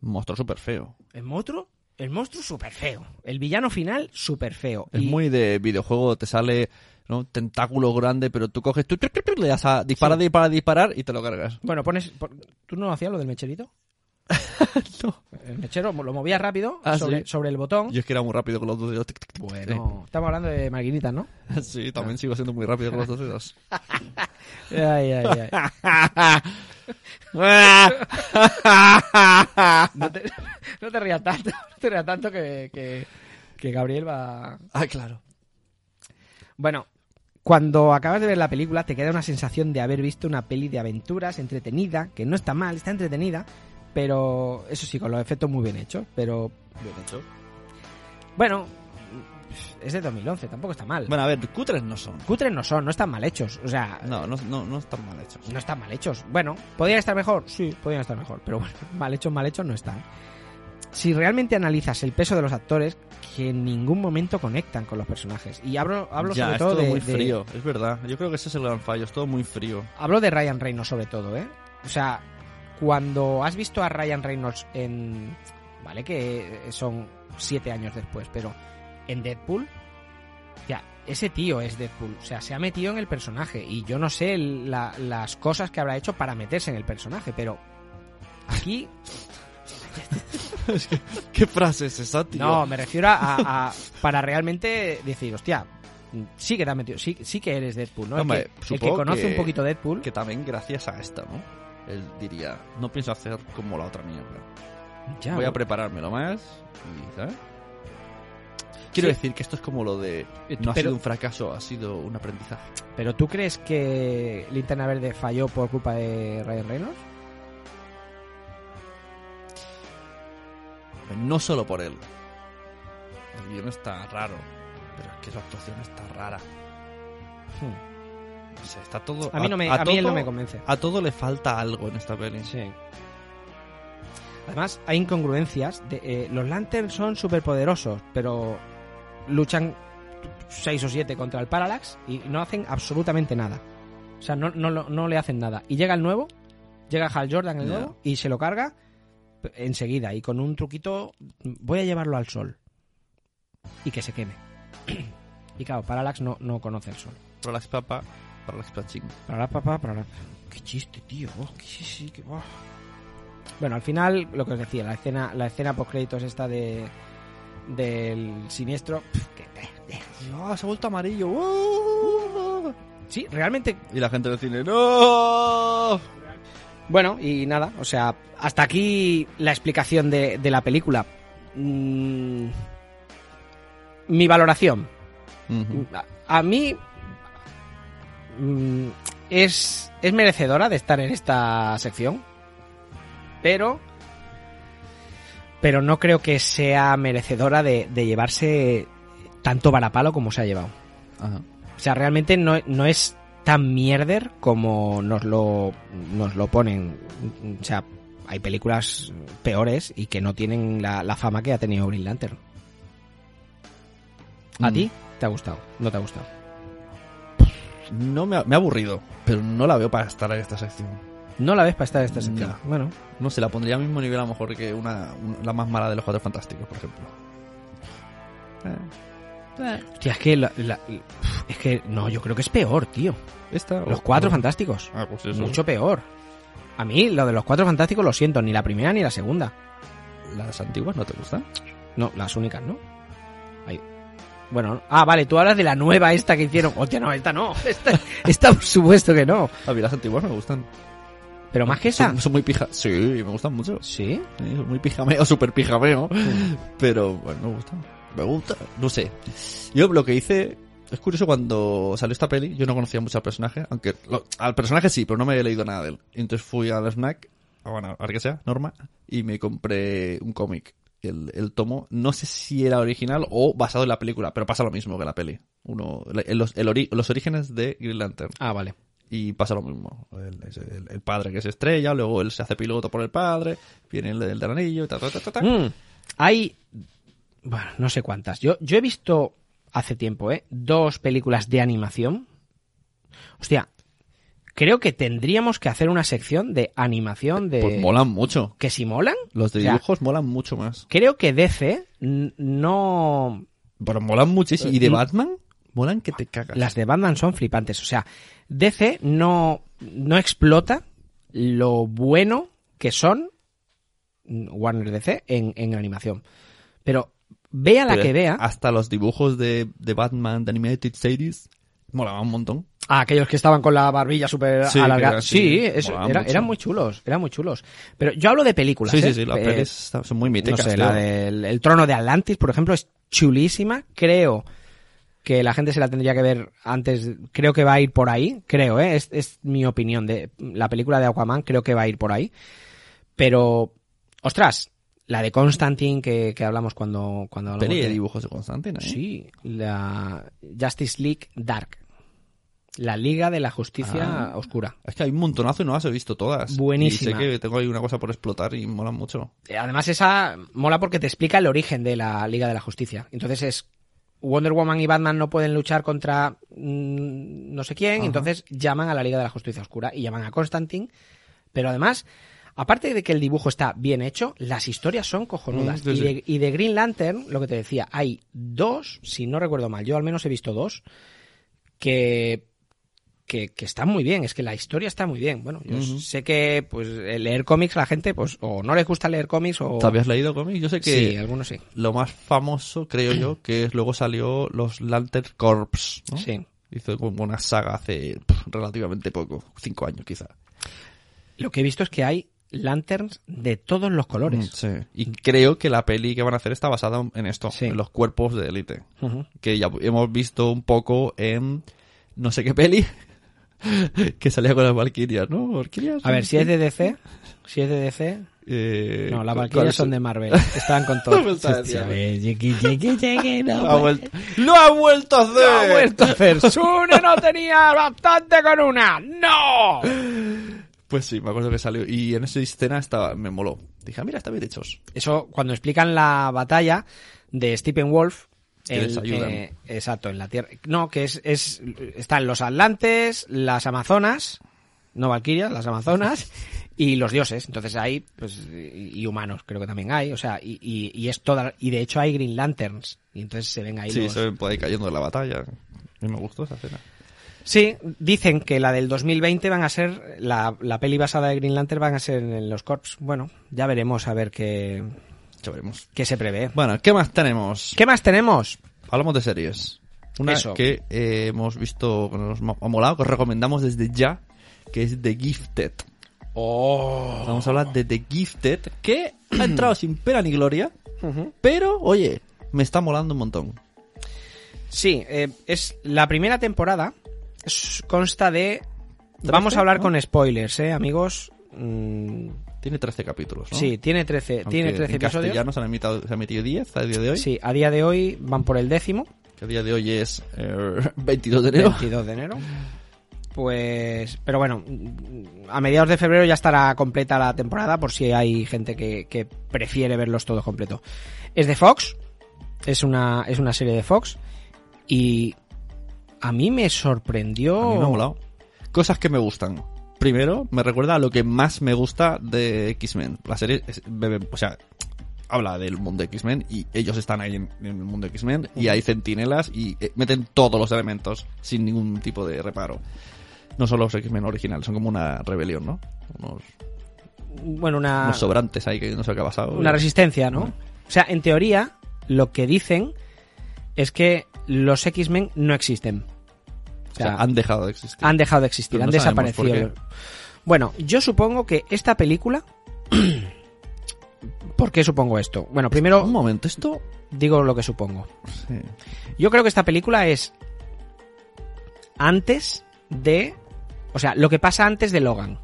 Monstruo súper feo. El monstruo, el monstruo súper feo. El villano final súper feo. Es Y- muy de videojuego, te sale ¿no? tentáculo grande, pero tú coges, tú, le das a disparar, disparar, disparar y te lo cargas. Bueno, pones. pon- ¿Tú no hacías lo del mecherito? No. El mechero lo movías rápido Ah, sobre, sí. sobre el botón. Yo es que era muy rápido con los dos dedos. Bueno, estamos hablando de maquinitas, ¿no? Sí, también sigo siendo muy rápido con los dos dedos. Ay, ay, ay. No te, no te rías tanto, no te rías tanto que, que, que Gabriel va... ah, claro. Bueno, cuando acabas de ver la película te queda una sensación de haber visto una peli de aventuras entretenida, que no está mal, está entretenida, pero eso sí, con los efectos muy bien hechos, pero Bien hecho. bueno, es de 2011, tampoco está mal. Bueno, a ver, cutres no son. Cutres no son, no están mal hechos, o sea, No, no, no, no están mal hechos. no están mal hechos. Bueno, ¿podrían estar mejor? Sí, podrían estar mejor, pero bueno, mal hechos, mal hechos no están. Si realmente analizas el peso de los actores, que en ningún momento conectan con los personajes. Y hablo, hablo ya, sobre es todo, todo de, muy de- frío, es verdad. Yo creo que ese es el gran fallo, es todo muy frío. hablo de Ryan Reynolds sobre todo, ¿eh? O sea, cuando has visto a Ryan Reynolds en... Vale, que son siete años después, pero en Deadpool, ya, ese tío es Deadpool. O sea, se ha metido en el personaje. Y yo no sé la- las cosas que habrá hecho para meterse en el personaje, pero aquí ¿Qué frase es esa, tío? No, me refiero a, a- para realmente decir, hostia, sí que te has metido, sí, sí que eres Deadpool, ¿no? El Hombre, que- el, que, conoce que- un poquito Deadpool. Que también gracias a esta, ¿no? Él diría, no pienso hacer como la otra mierda. Ya, Voy a preparármelo más y, ¿sabes? Quiero Sí. decir que esto es como lo de Eh, no ha sido un fracaso, ha sido un aprendizaje. Pero ¿tú crees que Linterna Verde falló por culpa de Ryan Reynolds? No solo por él. El guion está raro, pero es que la actuación está rara. Hmm. O sea, está todo... A mí, no me, a, mí él todo- no me convence. A todo le falta algo en esta peli. Sí. Además, hay incongruencias. De, eh, los Lanterns son superpoderosos, pero luchan seis o siete contra el Parallax y no hacen absolutamente nada. O sea, no, no, no le hacen nada. Y llega el nuevo, llega Hal Jordan el nuevo, y se lo carga enseguida. Y con un truquito, voy a llevarlo al sol. Y que se queme. y claro, Parallax no, no conoce el sol. Parallax Papa, Para la papá, para la... Qué chiste, tío. Oh, qué sí, qué... oh. Bueno, al final, lo que os decía, la escena, la escena post créditos esta de del siniestro. que- eh, eh. ¡No, se ha vuelto amarillo! ¡Uh! Sí, realmente. Y la gente del cine, ¡no! Bueno, y nada, o sea, hasta aquí la explicación de, de la película. Mm, mi valoración. A, a mí es, es merecedora de estar en esta sección, pero pero no creo que sea merecedora de, de llevarse tanto varapalo como se ha llevado. Ajá. O sea, realmente no, no es tan mierder como nos lo, nos lo ponen. O sea, hay películas peores y que no tienen la, la fama que ha tenido Green Lantern. ¿A Mm. ti te ha gustado? ¿No te ha gustado? No me ha, me ha aburrido, pero no la veo para estar en esta sección. No la ves para estar en esta sección. No. Bueno, No sé, la pondría al mismo nivel a lo mejor que una, una- la más mala de los Cuatro Fantásticos, por ejemplo. Eh. Hostia, es que, la- la- es que, no, yo creo que es peor, tío. Esta, Los o- cuatro o- fantásticos. Ah, pues eso. Mucho peor. A mí, lo de los cuatro fantásticos lo siento, ni la primera ni la segunda. ¿Las antiguas no te gustan? No, las únicas, ¿no? Bueno, ah, vale, tú hablas de la nueva esta que hicieron. Hostia, no, esta no. Esta, esta por supuesto que no. A mí las antiguas me gustan. Pero más que esa. Son, son muy pija... Sí, me gustan mucho. Sí. Sí, son muy pijameo, súper pijameo. Pero, bueno, me gusta. Me gusta. No sé. Yo lo que hice... Es curioso cuando salió esta peli, yo no conocía mucho al personaje, aunque lo- al personaje sí, pero no me había leído nada de él. Entonces fui al snack, a, bueno, a ver que sea, Norma, y me compré un cómic. El, el tomo, no sé si era original o basado en la película, pero pasa lo mismo que la peli. Uno, los, el ori- los orígenes de Green Lantern. Ah, vale. Y pasa lo mismo. El, el- el padre que se estrella, luego él se hace piloto por el padre, viene el, el del anillo, y ta, ta, ta, ta, ta. Mm, hay. Bueno, no sé cuántas. Yo, yo he visto hace tiempo, ¿eh? Dos películas de animación. Hostia, creo que tendríamos que hacer una sección de animación de. Pues molan mucho. ¿Que si molan? Los de O sea, dibujos molan mucho más. Creo que DC no. Pero molan muchísimo. ¿Y de Mm. Batman? Molan que te cagas. Las de Batman son flipantes. O sea, DC no, no explota lo bueno que son Warner DC en, en animación. Pero vea la Pero que vea. Hasta los dibujos de, de Batman, de Animated Series, molaban un montón. Ah, aquellos que estaban con la barbilla súper Sí, alargada. Sí, eso, era- eran muy chulos, eran muy chulos. Pero yo hablo de películas. Sí, ¿eh? sí, sí, las Eh, pelis son muy No míticas. sé, la del el trono de Atlantis, por ejemplo, es chulísima. Creo que la gente se la tendría que ver antes. Creo que va a ir por ahí. Creo, ¿eh? Es, es mi opinión. de La película de Aquaman creo que va a ir por ahí. Pero, ostras, la de Constantine que, que hablamos cuando, cuando hablamos de- dibujos de Constantine, ¿eh? Sí, la Justice League Dark. La Liga de la Justicia Ah. Oscura. Es que hay un montonazo y no las he visto todas. Buenísima. Y sé que tengo ahí una cosa por explotar y molan mucho. Eh, Además, esa mola porque te explica el origen de la Liga de la Justicia. Entonces es Wonder Woman y Batman no pueden luchar contra mm, no sé quién, Ajá. entonces llaman a la Liga de la Justicia Oscura y llaman a Constantine. Pero además, aparte de que el dibujo está bien hecho, las historias son cojonudas. Mm, sí, y, de, y de Green Lantern, lo que te decía, hay dos, si no recuerdo mal, yo al menos he visto dos, que que, que están muy bien, es que la historia está muy bien. Bueno, yo sé que pues leer cómics la gente pues o no les gusta leer cómics o ¿Te habías leído cómics? Yo sé que Sí, algunos sí. lo más famoso, creo yo, que es luego salió los Lantern Corps, ¿no? Sí. Hizo como una saga hace pff, relativamente poco, cinco años quizá. Lo que he visto es que hay lanterns de todos los colores. Sí. Y creo que la peli que van a hacer está basada en esto, Sí. en los cuerpos de élite. Que ya hemos visto un poco en no sé qué peli, que salía con las Valkyrias, ¿no? Valkyrias. A ver, si es de DC, si es de DC, Eh, no, las ¿cuál- Valkyrias son de Marvel, estaban con todo. No, ha vuelto, ¡Lo ha vuelto a hacer! ¡Lo ha vuelto a hacer. Sune no tenía bastante con una. ¡No! Pues sí, me acuerdo que salió. Y en esa escena estaba, me moló. Dije, ah, mira, está bien hechos. Eso, cuando explican la batalla de Stephen Wolf. Les ayudan. eh, exacto, en la Tierra. No, que es, es. Están los Atlantes, las Amazonas, no Valkyrias, las Amazonas, y los dioses. Entonces hay, pues, y, humanos, creo que también hay. O sea, y, y, y es toda. Y de hecho hay Green Lanterns. Y entonces se ven ahí Sí, los. se ven por ahí cayendo de la batalla. Y me gustó esa escena. Sí, dicen que la del 2020 van a ser. La, la peli basada de Green Lantern van a ser en los Corps. Bueno, ya veremos a ver qué, Ya veremos. qué se prevé. Bueno, ¿qué más tenemos? ¿Qué más tenemos? Hablamos de series. Una Eso. que eh, hemos visto, que nos ha molado, que os recomendamos desde ya, que es The Gifted. Oh. Vamos a hablar de The Gifted, que ha entrado sin pena ni gloria, pero, oye, me está molando un montón. Sí, eh, es la primera temporada. es- consta de. Vamos a hablar ¿no? con spoilers, ¿eh, amigos? Mm, Tiene 13 capítulos, ¿no? Sí, tiene 13, Aunque tiene 13 en episodios. castellano se han, emitido, se han emitido 10 a día de hoy. Sí, a día de hoy van por el décimo, Que a día de hoy es eh, 22 de enero. 22 de enero. Pues, pero bueno, a mediados de febrero ya estará completa la temporada por si hay gente que, que prefiere verlos todos completo. Es de Fox, es una, es una serie de Fox y a mí me sorprendió. A mí me ha molado. Cosas que me gustan. Primero, me recuerda a lo que más me gusta de X-Men. La serie, es- o sea, habla del mundo de X-Men y ellos están ahí en, en el mundo de X-Men y hay centinelas y eh, meten todos los elementos sin ningún tipo de reparo. No son los X-Men originales, son como una rebelión, ¿no? Unos, Bueno, una, unos sobrantes ahí que no sé qué ha pasado. una resistencia, ¿no? O sea, en teoría, lo que dicen es que los X-Men no existen. O sea, han dejado de existir. han dejado de existir, Pero han no desaparecido. Bueno, yo supongo que esta película. ¿Por qué supongo esto? Bueno, Un primero momento, esto... digo lo que supongo. sí. Yo creo que esta película es antes de. O sea, lo que pasa antes de Logan.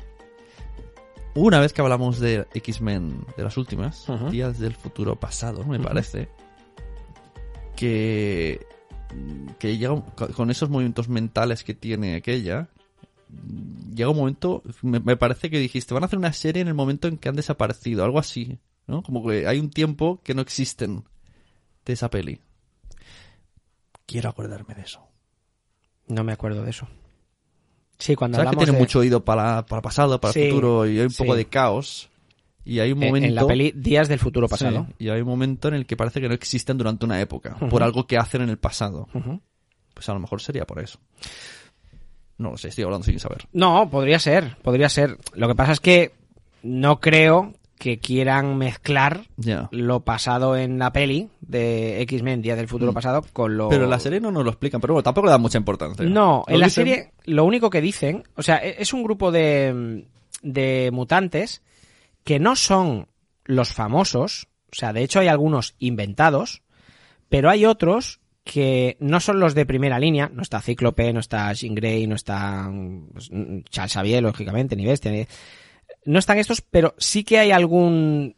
Una vez que hablamos de X-Men, de las últimas. Días del Futuro Pasado, me parece, que, que llega un- con esos movimientos mentales que tiene aquella, llega un momento, me, me parece que dijiste, van a hacer una serie en el momento en que han desaparecido, algo así, ¿no? Como que hay un tiempo que no existen de esa peli. Quiero acordarme de eso. No me acuerdo de eso. Sí, cuando Sabes que hablamos tiene de- mucho oído para, para pasado, para Sí, futuro, y hay un poco de caos. Y hay un en- momento... en la peli Días del futuro pasado. Sí, y hay un momento en el que parece que no existen durante una época, por algo que hacen en el pasado. Pues a lo mejor sería por eso. No lo sé, estoy hablando sin saber. No, podría ser, podría ser. Lo que pasa es que no creo que quieran mezclar lo pasado en la peli de X-Men Días del futuro Mm. pasado con lo Pero en la serie no nos lo explican, pero bueno, tampoco le dan mucha importancia. No, en la dicen- serie lo único que dicen, o sea, e- es un grupo de, de mutantes que no son los famosos, o sea, de hecho hay algunos inventados, pero hay otros que no son los de primera línea, no está Cíclope, no está Jean Grey, no está pues, Charles Xavier, lógicamente, ni Bestia, ni- no están estos, pero sí que hay algún,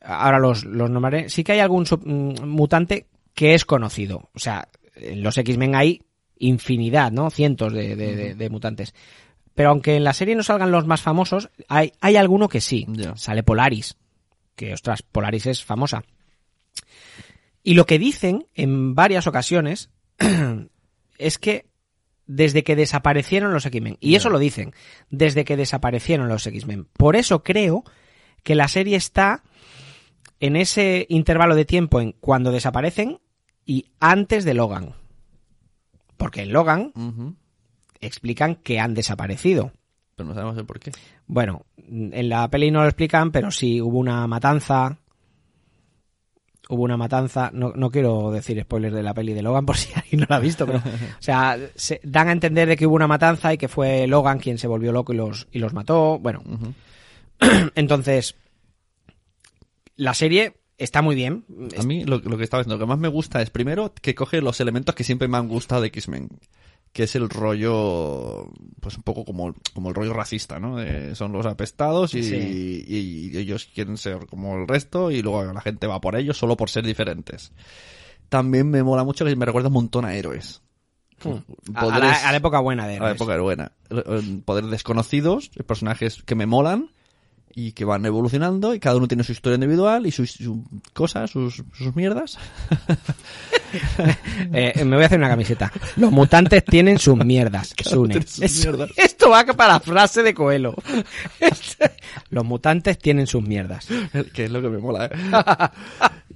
ahora los, los nombraré, sí que hay algún sub- mm, mutante que es conocido, o sea, en los X-Men hay infinidad, ¿no? Cientos de, de- de- de mutantes. Pero aunque en la serie no salgan los más famosos, hay, hay alguno que sí. Sale Polaris, que ostras, Polaris es famosa. Y lo que dicen en varias ocasiones es que desde que desaparecieron los X-Men, y eso lo dicen, desde que desaparecieron los X-Men. Por eso creo que la serie está en ese intervalo de tiempo en cuando desaparecen y antes de Logan. Porque en Logan. Explican que han desaparecido. Pero no sabemos el por qué. Bueno, en la peli no lo explican, pero sí hubo una matanza. Hubo una matanza. No, no quiero decir spoilers de la peli de Logan por si alguien no la ha visto, pero. O sea, se dan a entender de que hubo una matanza y que fue Logan quien se volvió loco y los, y los mató. Bueno, entonces. La serie está muy bien. A mí lo, lo que estaba diciendo, lo que más me gusta es primero que coge los elementos que siempre me han gustado de X-Men. Que es el rollo, pues un poco como, como el rollo racista, ¿no? De- son los apestados y, Sí. y- y ellos quieren ser como el resto y luego la gente va por ellos solo por ser diferentes. También me mola mucho que me recuerda un montón a héroes. A, a la, a la época buena de a la Héroes. época buena. Eh, Poderes desconocidos, personajes que me molan y que van evolucionando y cada uno tiene su historia individual y sus, sus cosas, sus, sus mierdas. Eh, me voy a hacer una camiseta. Los mutantes tienen sus mierdas. Tiene sus Eso- mierdas. Esto va para la frase de Coelho. Los mutantes tienen sus mierdas. que es lo que me mola, ¿eh?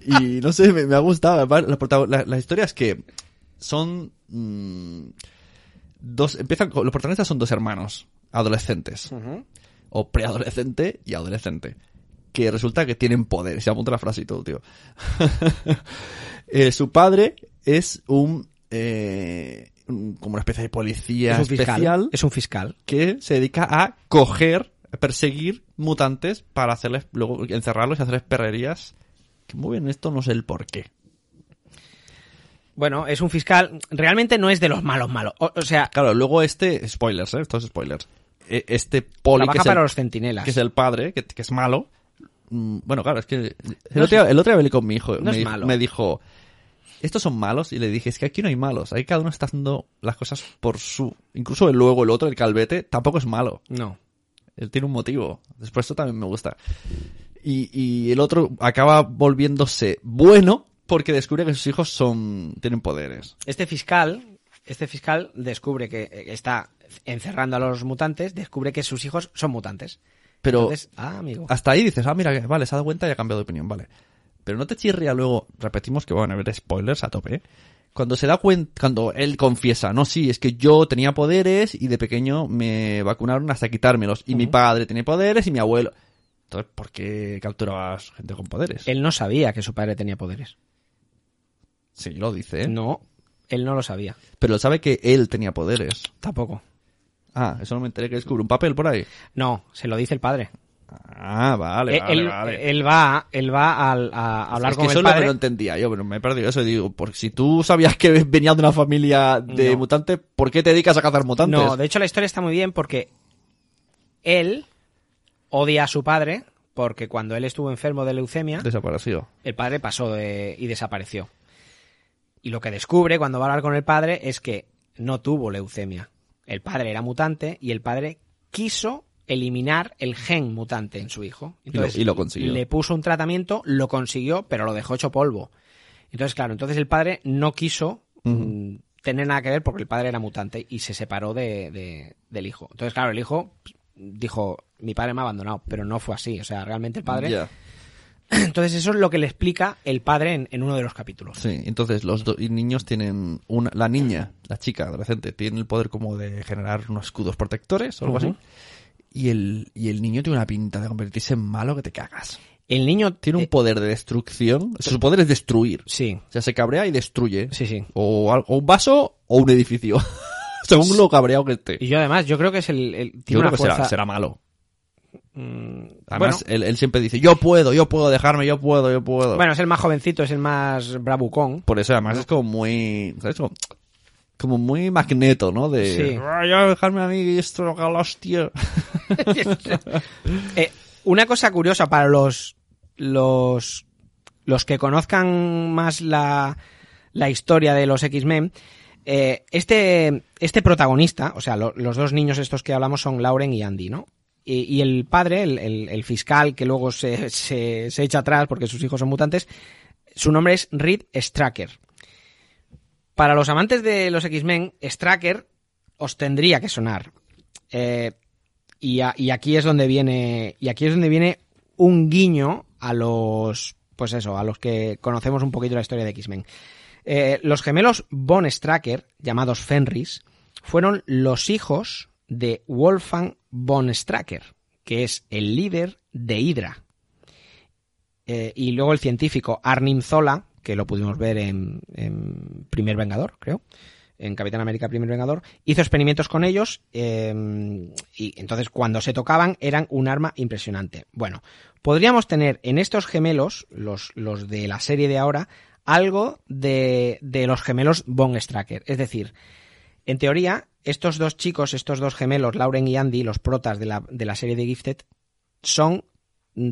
y no sé, me, me ha gustado. Además, La, protago- la- la historia es que son mm, dos, empiezan con- los protagonistas son dos hermanos, adolescentes, o preadolescente y adolescente, que resulta que tienen poder. Se apunta la frase y todo, tío. Eh, su padre es un, eh, un- como una especie de policía Es un fiscal. especial Es un fiscal. que se dedica a coger, a perseguir mutantes para hacerles, luego encerrarlos y hacerles perrerías. Que muy bien, esto no sé el por qué. Bueno, es un fiscal. Realmente no es de los malos malos. O, o sea, Claro, luego este, spoilers, ¿eh? estos spoilers. E- Este poli que es, para el, los centinelas. que es el padre, que, que es malo. mm, Bueno, claro, es que el, No otro, es- el otro día hablé con mi hijo. no me, es dijo, malo. me dijo, estos son malos. Y le dije, es que aquí no hay malos. Ahí cada uno está haciendo las cosas por su... Incluso el luego el otro, el calvete, tampoco es malo. No. Él tiene un motivo. Después esto también me gusta. Y, y el otro acaba volviéndose bueno porque descubre que sus hijos son tienen poderes. Este fiscal, este fiscal descubre que eh, está encerrando a los mutantes, descubre que sus hijos son mutantes. Pero Entonces, ah, amigo. hasta ahí dices, ah, mira, vale, se ha dado cuenta y ha cambiado de opinión, vale. Pero no te chirría luego, repetimos que van a haber spoilers a tope, ¿eh? Cuando se da cuenta, cuando él confiesa, no, sí, es que yo tenía poderes y de pequeño me vacunaron hasta quitármelos. Y mi padre tenía poderes y mi abuelo. Entonces, ¿por qué capturabas gente con poderes? Él no sabía que su padre tenía poderes. Sí, lo dice, ¿eh? No, él no lo sabía. Pero sabe que él tenía poderes. Tampoco. Ah, eso no me enteré que descubre un papel por ahí. No, se lo dice el padre. Ah, vale, Eh, vale, él, vale. él va, él va al- a, hablar es que con eso el lo padre. no entendía yo, pero me he perdido eso. Digo, porque si tú sabías que venías de una familia de No. mutantes, ¿por qué te dedicas a cazar mutantes? No, de hecho la historia está muy bien porque él odia a su padre porque cuando él estuvo enfermo de leucemia, Desapareció. el padre pasó de- y desapareció. Y lo que descubre cuando va a hablar con el padre es que no tuvo leucemia. El padre era mutante y el padre quiso eliminar el gen mutante en su hijo. Y lo- y lo consiguió. Le puso un tratamiento, lo consiguió, pero lo dejó hecho polvo. Entonces, claro, entonces el padre no quiso mm, tener nada que ver porque el padre era mutante y se separó de, de- del hijo. Entonces, claro, el hijo pues, dijo, mi padre me ha abandonado, pero no fue así. O sea, realmente el padre... Entonces eso es lo que le explica el padre en, en uno de los capítulos. Sí, entonces los dos niños tienen una, la niña, la chica adolescente, tiene el poder como de generar unos escudos protectores o algo así. Y el, y el niño tiene una pinta de convertirse en malo que te cagas. El niño Tiene un eh, poder de destrucción. Su poder es destruir. Sí, O sea, se cabrea y destruye. sí, sí. O, o un vaso o un edificio. Según lo cabreado que esté. Y yo además, yo creo que es el... el- Yo tiene creo una que será, fuerza... será malo. Mm, Además, bueno, él, él siempre dice, yo puedo, yo puedo dejarme, yo puedo, yo puedo. bueno, es el más jovencito, es el más bravucón. Por eso además es como muy, ¿sabes? Como, como muy magneto, ¿no? De, Sí. "Ah, ya dejarme a mí esto, la hostia. Eh, una cosa curiosa para los, los, los que conozcan más la, la historia de los X-Men, eh, este, este protagonista, o sea, lo- los dos niños estos que hablamos son Lauren y Andy, ¿no? Y, el padre, el, el- el fiscal que luego se, se, se echa atrás porque sus hijos son mutantes, su nombre es Reed Stracker. Para los amantes de los X-Men, Stracker os tendría que sonar. Eh, y, a- y aquí es donde viene y aquí es donde viene un guiño a los pues eso a los que conocemos un poquito la historia de X-Men Eh, los gemelos Von Stracker llamados Fenris fueron los hijos de Wolfgang von Stracker que es el líder de Hydra Eh, y luego el científico Arnim Zola que lo pudimos ver en, Primer Vengador creo en Capitán América Primer Vengador, hizo experimentos con ellos eh, y entonces cuando se tocaban eran un arma impresionante. Bueno, podríamos tener en estos gemelos, los, los de la serie de ahora, algo de, de los gemelos Von Stracker. Es decir, en teoría, estos dos chicos, estos dos gemelos, Lauren y Andy, los protas de la, de la serie de Gifted, son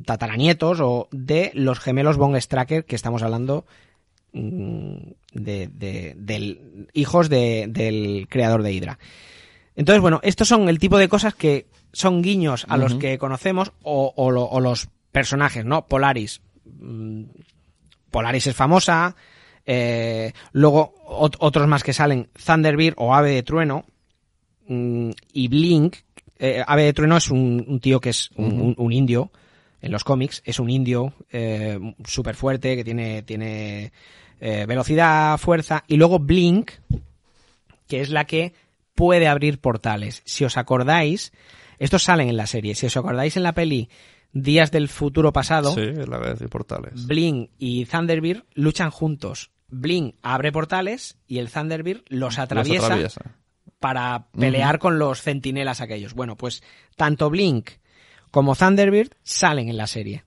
tataranietos o de los gemelos Von Stracker que estamos hablando mm, de, de- del hijos de- del creador de Hydra. Entonces, bueno, estos son el tipo de cosas que son guiños a los que conocemos o, o lo- o los personajes, ¿no? Polaris. Mm, Polaris es famosa. Eh, luego ot- otros más que salen, Thunderbird o Ave de Trueno. mm, y Blink. eh, Ave de Trueno es un, un tío que es un, un- un indio en los cómics. Es un indio eh, súper fuerte que tiene, tiene velocidad, fuerza. Y luego Blink, que es la que puede abrir portales. Si os acordáis, estos salen en la serie. Si os acordáis en la peli Días del futuro pasado, Sí, la que decir portales. Blink y Thunderbird luchan juntos. Blink abre portales y el Thunderbird los atraviesa, Los atraviesa. para pelear con los centinelas aquellos. Bueno, pues tanto Blink como Thunderbird salen en la serie.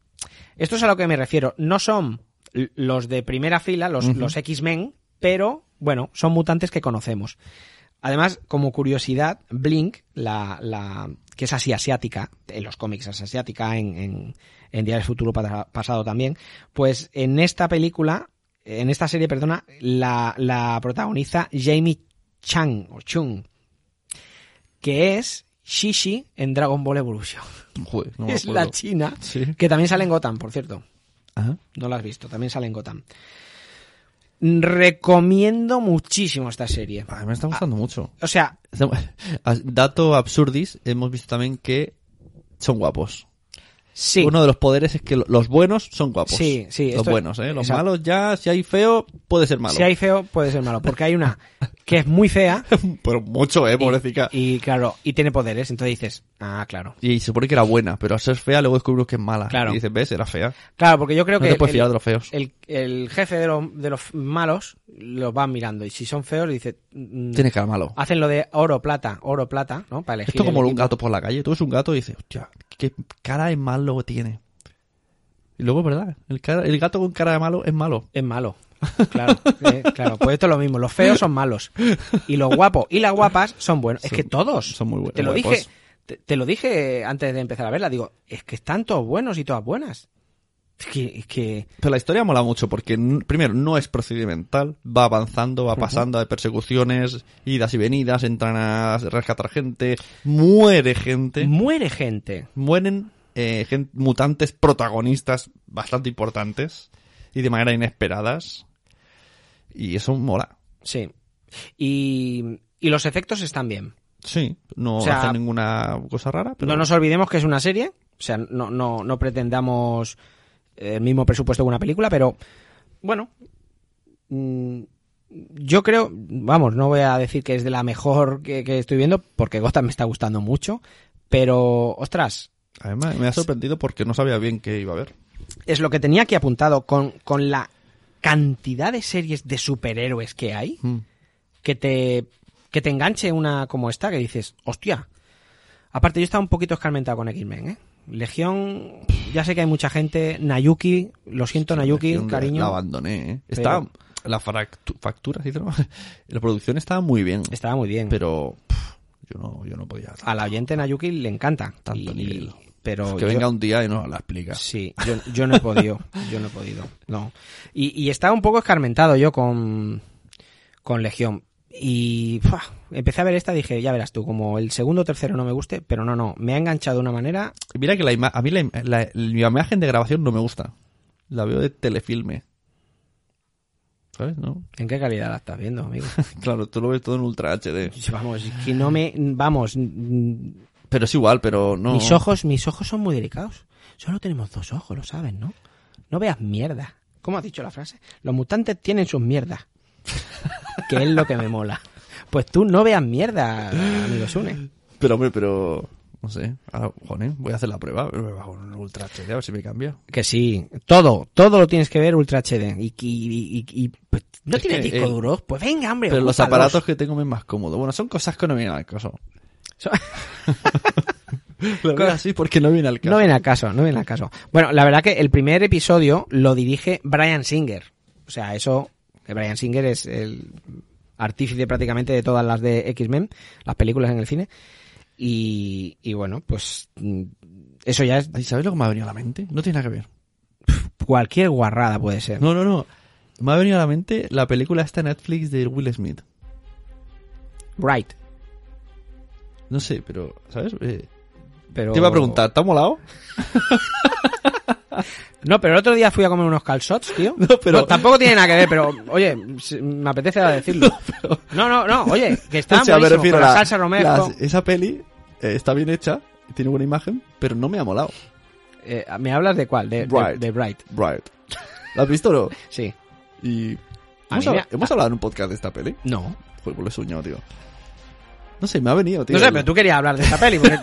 Esto es a lo que me refiero. No son los de primera fila, los, los X-Men, pero bueno, son mutantes que conocemos. Además, como curiosidad, Blink, la, la que es así asiática, en los cómics es asiática, en, en, en Día del Futuro pa- Pasado también, pues en esta película, en esta serie, perdona, la, la protagoniza Jamie Chang, o Chung, que es Shishi en Dragon Ball Evolution. Joder, no me es la china, Sí. que también sale en Gotham, por cierto. Ajá. No la has visto, también sale en Gotham. Recomiendo muchísimo esta serie. A mí me está gustando mucho. O sea, Dato absurdis, hemos visto también que son guapos. Sí. Uno de los poderes es que lo- los buenos son guapos. Sí, sí, Los buenos, ¿eh? Los exacto. malos ya, si hay feo, puede ser malo. Si hay feo, puede ser malo. Porque hay una que es muy fea. Pero mucho, ¿eh? Pobrecita. Y, claro, y tiene poderes. Entonces dices, ah, claro. Y se supone que era buena, pero al ser fea luego descubrimos que es mala. Claro. Y dices, ves, era fea. Claro, porque yo creo No que te puedes el, fiar de los feos. el, el jefe de, los- de los malos los van mirando. Y si son feos, dice, mm, Tiene cara malo. hacen lo de oro, plata, oro, plata, ¿no? Para elegir. Esto como el un gato por la calle. Tú ves un gato y dices, hostia, qué cara de malo tiene. Y luego es verdad, el, cara- el gato con cara de malo es malo. Es malo. Claro, eh, claro. Pues esto es lo mismo. Los feos son malos. Y los guapos y las guapas son buenos. es que todos. son muy buenos, Te lo guapos. dije, te, te lo dije antes de empezar a verla. Digo, es que están todos buenos y todas buenas. Es que, es que Pero la historia mola mucho porque, primero, no es procedimental, va avanzando, va pasando, hay persecuciones, idas y venidas, entran a rescatar gente, muere gente, muere gente. mueren eh, mutantes protagonistas bastante importantes y de manera inesperadas. Y eso mola. Sí. Y, y los efectos están bien. Sí, no O sea, hacen ninguna cosa rara, pero No nos olvidemos que es una serie. O sea, no, no, no pretendamos el mismo presupuesto que una película, pero bueno. mm, Yo creo, vamos, no voy a decir que es de la mejor que, que estoy viendo, porque Gotham me está gustando mucho, pero, ostras, además me ha sorprendido porque no sabía bien qué iba a ver. es lo que tenía aquí apuntado con, con la cantidad de series de superhéroes que hay, Mm. que te, que te enganche una como esta, que dices, hostia. Aparte, yo estaba un poquito escarmentado con X-Men, ¿eh? Legión, ya sé que hay mucha gente. Nayuki, lo siento, Nayuki, Legión cariño. La abandoné, ¿eh? Está, la factura, ¿sí? la producción estaba muy bien, Estaba muy bien. pero pff, yo no, yo no podía. Al oyente Nayuki le encanta. Tanto Y- nivel. Pero que yo- venga un día y nos la explica. Sí, yo, yo no he podido, yo no he podido, no. Y, y estaba un poco escarmentado yo con, con Legión. Y ¡fua! empecé a ver esta dije, ya verás tú, como el segundo o tercero no me guste, pero no, no, me ha enganchado de una manera... Mira que la ima- a mí la, im- la- la imagen de grabación no me gusta. La veo de telefilme. ¿Sabes? ¿No? ¿En qué calidad la estás viendo, amigo? Claro, tú lo ves todo en Ultra HD. Vamos, es que no me... Vamos, Pero es igual, pero no. mis ojos, mis ojos son muy delicados. Solo tenemos dos ojos, lo sabes, ¿no? No veas mierda. ¿Cómo has dicho la frase? Los mutantes tienen sus mierdas. que es lo que me mola. Pues tú no veas mierda, amigo Sune. Pero, hombre, pero. No sé. Ahora, joder, voy a hacer la prueba. Me bajo en Ultra HD a ver si me cambia. Que sí, todo, todo lo tienes que ver Ultra HD. Y, y, y- y- pues, no Es que, disco eh, duro. Pues venga, hombre. Pero los aparatos que tengo me es más cómodo. Bueno, son cosas que no vienen al caso. So- Lo veo así porque no viene al caso. No viene a caso, no viene a caso. Bueno, la verdad que el primer episodio lo dirige Brian Singer. O sea, eso, que Brian Singer es el artífice prácticamente de todas las de X-Men, las películas en el cine. Y, y bueno, pues mm, eso ya es ¿Sabes lo que me ha venido a la mente? No tiene nada que ver. cualquier guarrada puede ser. No, no, no. Me ha venido a la mente la película esta Netflix de Will Smith. Right. No sé, pero, ¿sabes? Eh, Pero... Te iba a preguntar, ¿te ha molado? No, pero el otro día fui a comer unos calzots, tío. No, pero- tampoco tiene nada que ver, pero, oye, me apetece decirlo. No, no, no, oye, que está O sea, me refiero la la- salsa romero. esa peli eh, está bien hecha, tiene buena imagen, pero no me ha molado. Eh, ¿Me hablas de cuál? De, Bright. de Bright. Right. ¿La has visto o no? Sí. Y... ¿Hemos, ha- hemos hablado en un podcast de esta peli? No. Joder, pues lo he soñado, tío. No sé, me ha venido, tío. No sé, pero tú querías hablar de esta peli. porque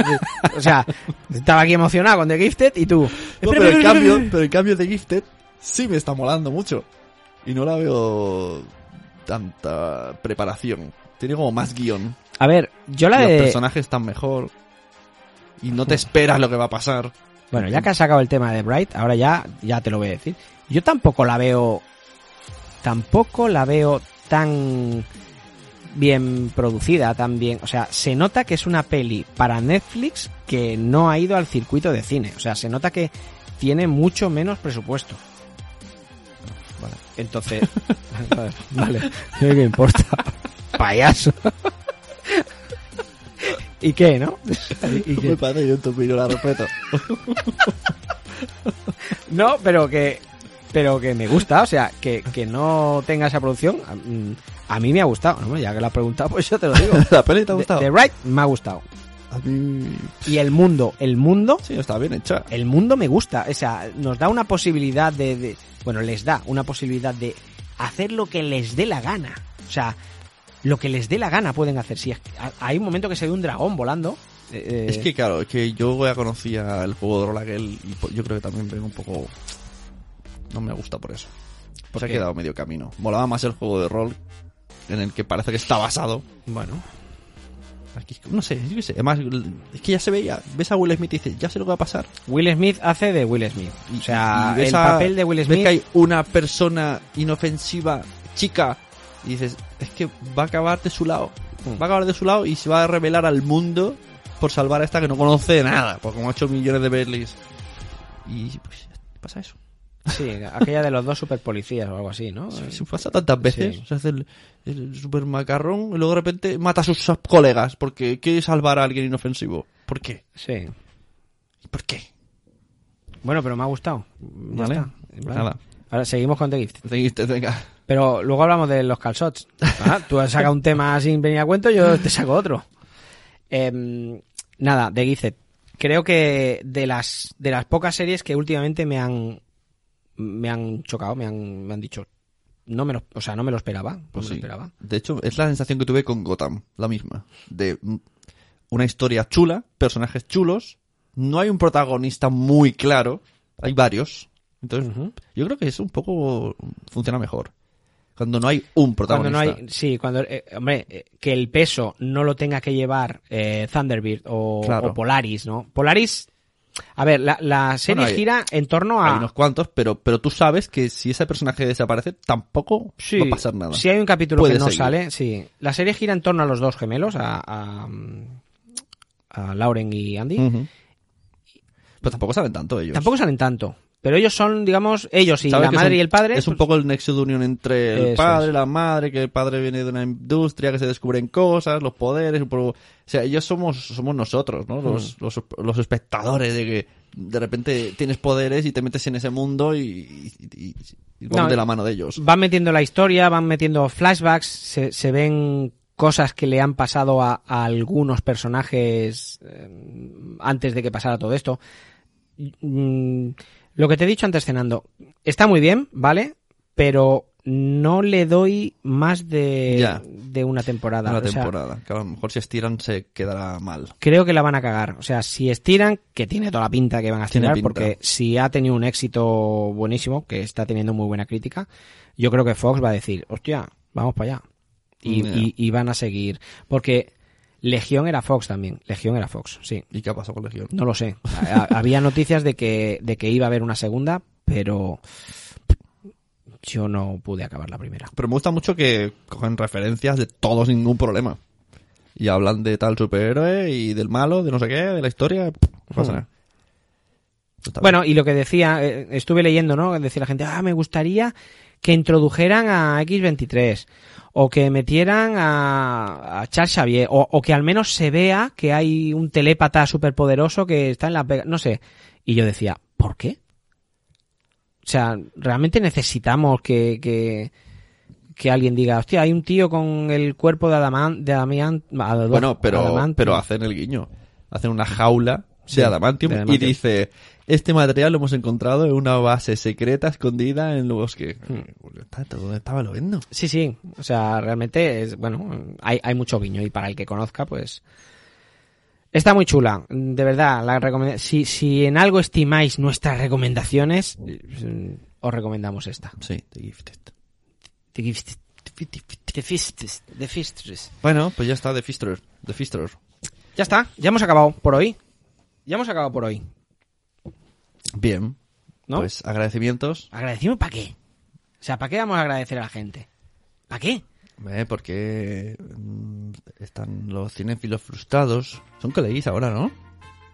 o sea, estaba aquí emocionado con The Gifted y tú. No, pero, el cambio, pero el cambio de Gifted sí me está molando mucho. Y no la veo tanta preparación. Tiene como más guion. A ver, yo la Los de. personajes están mejor. Y no te esperas lo que va a pasar. Bueno, ya que has sacado el tema de Bright, ahora ya, ya te lo voy a decir. Yo tampoco la veo. Tampoco la veo tan bien producida, tan bien. O sea, se nota que es una peli para Netflix que no ha ido al circuito de cine. O sea, se nota que tiene mucho menos presupuesto. Vale. Entonces, vale, ¿qué me importa? Payaso. ¿Y qué, no? ¿Y qué? Me parece yo tu opinión, la respeto. No, pero que pero que me gusta, o sea, que, que no tenga esa producción, a, mm, a mí me ha gustado. ¿no? Ya que lo has preguntado, pues yo te lo digo. ¿La peli te ha gustado? The, The Right me ha gustado. A mí... Y el mundo, el mundo, Sí, está bien hecha. el mundo me gusta. O sea, nos da una posibilidad de, de- bueno, les da una posibilidad de hacer lo que les dé la gana. O sea, lo que les dé la gana pueden hacer. Si es que ha- hay un momento que se ve un dragón volando. eh, Es que claro, es que yo ya conocía el juego de rol aquel y yo creo que también vengo un poco... No me gusta por eso. ¿Por Se ha qué? quedado medio camino. Molaba más el juego de rol en el que parece que está basado. bueno, Aquí, no sé, yo qué sé. Además, es que ya se veía. Ves a Will Smith y dices, ya sé lo que va a pasar. Will Smith hace de Will Smith. O sea, Y ves el a- papel de Will ves Smith. que hay una persona inofensiva, chica, y dices, es que va a acabar de su lado. Mm. Va a acabar de su lado y se va a revelar al mundo por salvar a esta que no conoce nada, por como 8 millones de Berlis. Y pues pasa eso. Sí, aquella de los dos super policías o algo así, ¿no? Se pasa tantas veces, Sí. se hace el, el super macarrón y luego de repente mata a sus colegas porque quiere salvar a alguien inofensivo. ¿Por qué? Sí. ¿Por qué? Bueno, pero me ha gustado. Ya Vale. está. Vale. Nada. Ahora seguimos con The Gift. Seguiste, venga. Pero luego hablamos de los calzots. Ah, tú has sacado un tema sin venir a cuento, yo te saco otro. Em, nada, de Gizet. Creo que de las, de las pocas series que últimamente me han, me han chocado, me han, me han dicho, no me lo, o sea, no me lo esperaba, no Pues me lo esperaba. De hecho, es la sensación que tuve con Gotham, la misma. De una historia chula, personajes chulos, no hay un protagonista muy claro, hay varios. Entonces, yo creo que eso un poco funciona mejor. Cuando no hay un Cuando protagonista. no hay, sí, cuando, eh, hombre, eh, que el peso no lo tenga que llevar eh, Thunderbird o, Claro. o Polaris, ¿no? Polaris, a ver, la, la serie Bueno, hay- gira en torno a... Hay unos cuantos, pero, pero tú sabes que si ese personaje desaparece, tampoco Sí, va a pasar nada. Si hay un capítulo Puede que no seguir. sale, sí. La serie gira en torno a los dos gemelos, a, a, a Lauren y Andy. Pero tampoco saben tanto ellos. Tampoco salen tanto. Pero ellos son, digamos, ellos y la madre son- y el padre. Es un pues, poco el nexo de unión entre el padre, es. la madre, que el padre viene de una industria, que se descubren cosas, los poderes, o sea, ellos somos, somos nosotros, ¿no? Hmm. Los, los, los espectadores de que de repente tienes poderes y te metes en ese mundo y, y, y- y vamos No, de la mano de ellos. Van metiendo la historia, van metiendo flashbacks, se, se ven cosas que le han pasado a, a algunos personajes eh, antes de que pasara todo esto. Mm, lo que te he dicho antes cenando, está muy bien, ¿vale? Pero no le doy más de, Ya. de una temporada. Una O sea, temporada. que a lo mejor si estiran se quedará mal. creo que la van a cagar. O sea, si estiran, que tiene toda la pinta que van a estirar, porque si ha tenido un éxito buenísimo, que está teniendo muy buena crítica, yo creo que Fox va a decir, hostia, vamos para allá. Y, Ya. y- y van a seguir. Porque Legión era Fox también. Legión era Fox, sí. ¿Y qué ha pasado con Legión? No lo sé. Ha- Había noticias de que, de que iba a haber una segunda, pero yo no pude acabar la primera. Pero me gusta mucho que cogen referencias de todos sin ningún problema. Y hablan de tal superhéroe y del malo, de no sé qué, de la historia. No pasa nada. Bueno, y lo que decía, eh, estuve leyendo, ¿no? Decía la gente, ah, me gustaría que introdujeran a X23 o que metieran a, a Charles Xavier o, o que al menos se vea que hay un telépata superpoderoso que está en la pega, no sé. Y yo decía, ¿por qué? O sea, realmente necesitamos que, que, que alguien diga, hostia, hay un tío con el cuerpo de Adamant, de Adamian- bien. Bueno, pero, Adamantium". pero hacen el guiño. Hacen una jaula Sí, de adamantium, de y dice, este material lo hemos encontrado en una base secreta escondida en el bosque. Hmm. ¿Dónde estaba lo viendo? Sí, sí. O sea, realmente es, bueno, hay, hay mucho guiño y para el que conozca, pues. Está muy chula, de verdad. La si, si en algo estimáis nuestras recomendaciones, eh, os recomendamos esta. Sí, The Gifted. The Gifted. The Fistres. The Fistres. Bueno, pues ya está, The Fister. The Fister. Ya está, ya hemos acabado por hoy. Ya hemos acabado por hoy, Bien. ¿no? Pues agradecimientos. ¿Agradecimiento para qué? O sea, ¿para qué vamos a agradecer a la gente? ¿Para qué? Eh, porque mm, están los cinéfilos frustrados. Son coleguis ahora, ¿no?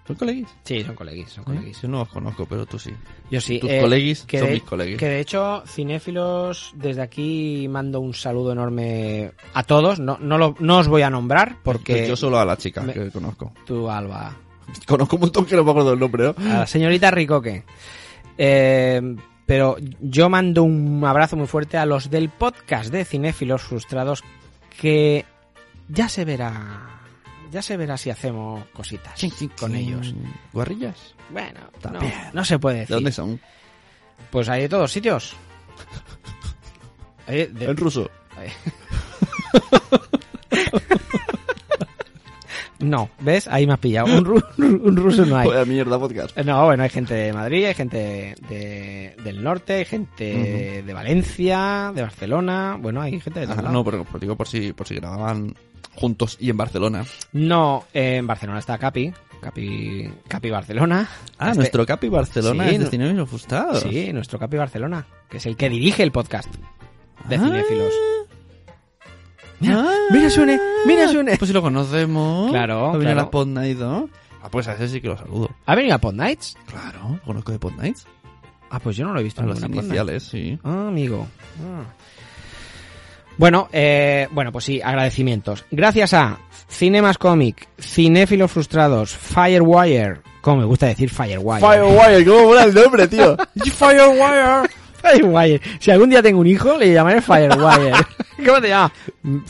Son coleguis. Sí, son coleguis, son ¿Eh? coleguis. Yo no los conozco, pero tú sí. Yo sí. Tus eh, coleguis que son de- mis coleguis. Que de hecho, cinéfilos, desde aquí mando un saludo enorme a todos. No, no, lo, no os voy a nombrar porque yo solo a la chica me- que conozco. tú, Alba, Conozco un montón que no me acuerdo del nombre, ¿no? a la señorita Ricoque. Eh, pero yo mando un abrazo muy fuerte a los del podcast de Cinéfilos Frustrados que ya se verá ya se verá si hacemos cositas con ellos. ¿Guarrillas? Bueno, no, También. no se puede ¿De decir. dónde son? Pues hay de todos sitios. Hay de- En ruso. No, ¿ves? Ahí me has pillado. Un, ru- un ruso no hay. Vaya mierda podcast. No, bueno, hay gente de Madrid, hay gente de, del norte, hay gente de Valencia, de Barcelona. Bueno, hay gente de Ajá, lados. no, pero pero digo por si, por si grababan juntos y en Barcelona. No, eh, en Barcelona está Capi. Capi, Capi Barcelona. Ah, Este- nuestro Capi Barcelona Sí, es de no- Cinefilos. Sí, nuestro Capi Barcelona, que es el que dirige el podcast de Ah. cinéfilos. Mira, Ah. mira Sune, mira Sune. Pues si lo conocemos. Claro, Ha venido claro. a la Pod ¿no? Ah, pues a ese sí que lo saludo. ¿Ha venido a Pod Nights? Claro, lo conozco de Pod Nights. Ah, pues yo no lo he visto A en Night. iniciales, sí. Ah, amigo. Ah. Bueno, eh, bueno, pues sí, agradecimientos. Gracias a Cinemas Comic, Cinéfilos Frustrados, Firewire, como me gusta decir Firewire. Firewire, ¿cómo mola el nombre, tío? Firewire. Firewire. Si algún día tengo un hijo, le llamaré Firewire. ¿Cómo te llamas?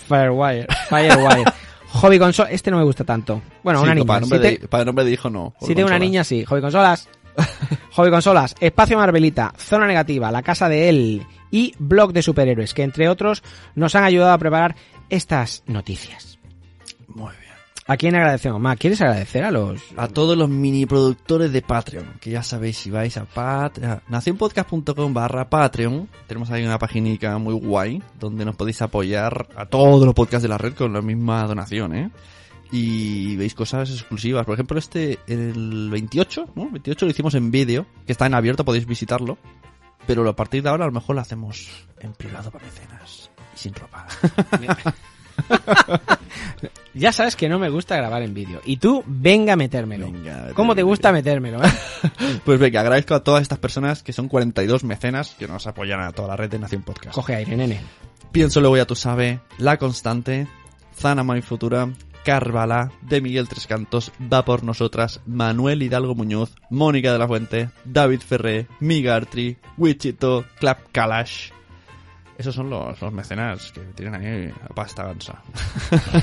Firewire. Firewire. Hobby console, este no me gusta tanto. Bueno, una niña. Para nombre, Si te- de, para nombre de hijo, no. Si tengo una niña, sí. Hobby consolas. Hobby consolas. Espacio Marvelita. Zona negativa. La casa de él. Y blog de superhéroes. Que entre otros nos han ayudado a preparar estas noticias. Muy bien. ¿A quién agradecemos más? ¿Quieres agradecer a los...? A todos los mini productores de Patreon, que ya sabéis, si vais a Patreon, nacionpodcast.com barra Patreon, tenemos ahí una paginica muy guay, donde nos podéis apoyar a todos los podcasts de la red con la misma donación, ¿eh? Y veis cosas exclusivas. Por ejemplo, este, el 28, ¿no? 28 lo hicimos en vídeo, que está en abierto, podéis visitarlo. Pero a partir de ahora a lo mejor lo hacemos en privado para mecenas. Y sin ropa. Ya sabes que no me gusta grabar en vídeo. Y tú, venga a metérmelo. Venga, ¿Cómo te gusta metérmelo? Pues venga, agradezco a todas estas personas que son 42 mecenas que nos apoyan a toda la red de Nación Podcast. Coge aire, nene. Pienso luego ya tú sabes, La Constante, Zana My Futura, Carvala, de Miguel Tres Cantos, Va por Nosotras, Manuel Hidalgo Muñoz, Mónica de la Fuente, David Ferré, Migartri, Wichito, Clap Kalash. Esos son los, los mecenas que tienen ahí pasta gansa.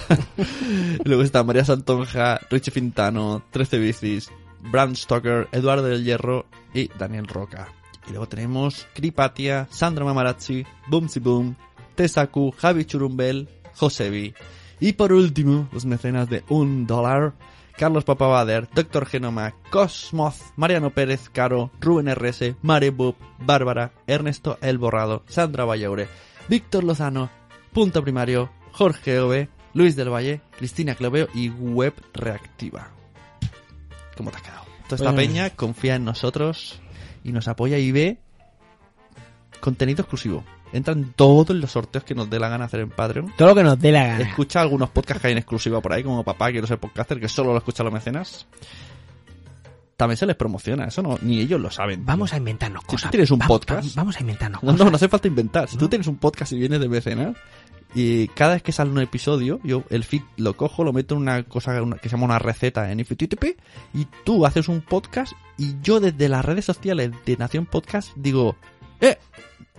Luego está María Santonja, Richie Fintano, 13 Bicis, Bram Stoker, Eduardo del Hierro y Daniel Roca. Y luego tenemos Kripatia, Sandra Mamarazzi, Boomsy Boom, Tesaku, Javi Churumbel, Josevi. Y por último, los mecenas de un dólar, Carlos Papabader, Doctor Genoma, Cosmoz, Mariano Pérez Caro, Rubén RS, Marebub, Bárbara, Ernesto El Borrado, Sandra Vallaure, Víctor Lozano, Punto Primario, Jorge Ove, Luis del Valle, Cristina Cloveo y Web Reactiva. ¿Cómo te ha quedado? Toda esta Bueno. peña confía en nosotros y nos apoya y ve contenido exclusivo. Entran todos los sorteos que nos dé la gana hacer en Patreon. Todo lo que nos dé la gana. Escucha algunos podcasts que hay en exclusiva por ahí, como Papá, quiero ser podcaster, que solo lo escuchan los mecenas. También se les promociona, eso no, ni ellos lo saben. Vamos a inventarnos tú cosas. tienes un podcast- Vamos a inventarnos No, cosas. no, no hace falta inventar. Si tú tienes un podcast y vienes de mecenas, y cada vez que sale un episodio, yo el feed lo cojo, lo meto en una cosa una- que se llama una receta en IFTTP, y tú haces un podcast, y yo desde las redes sociales de Nación Podcast digo, ¡eh!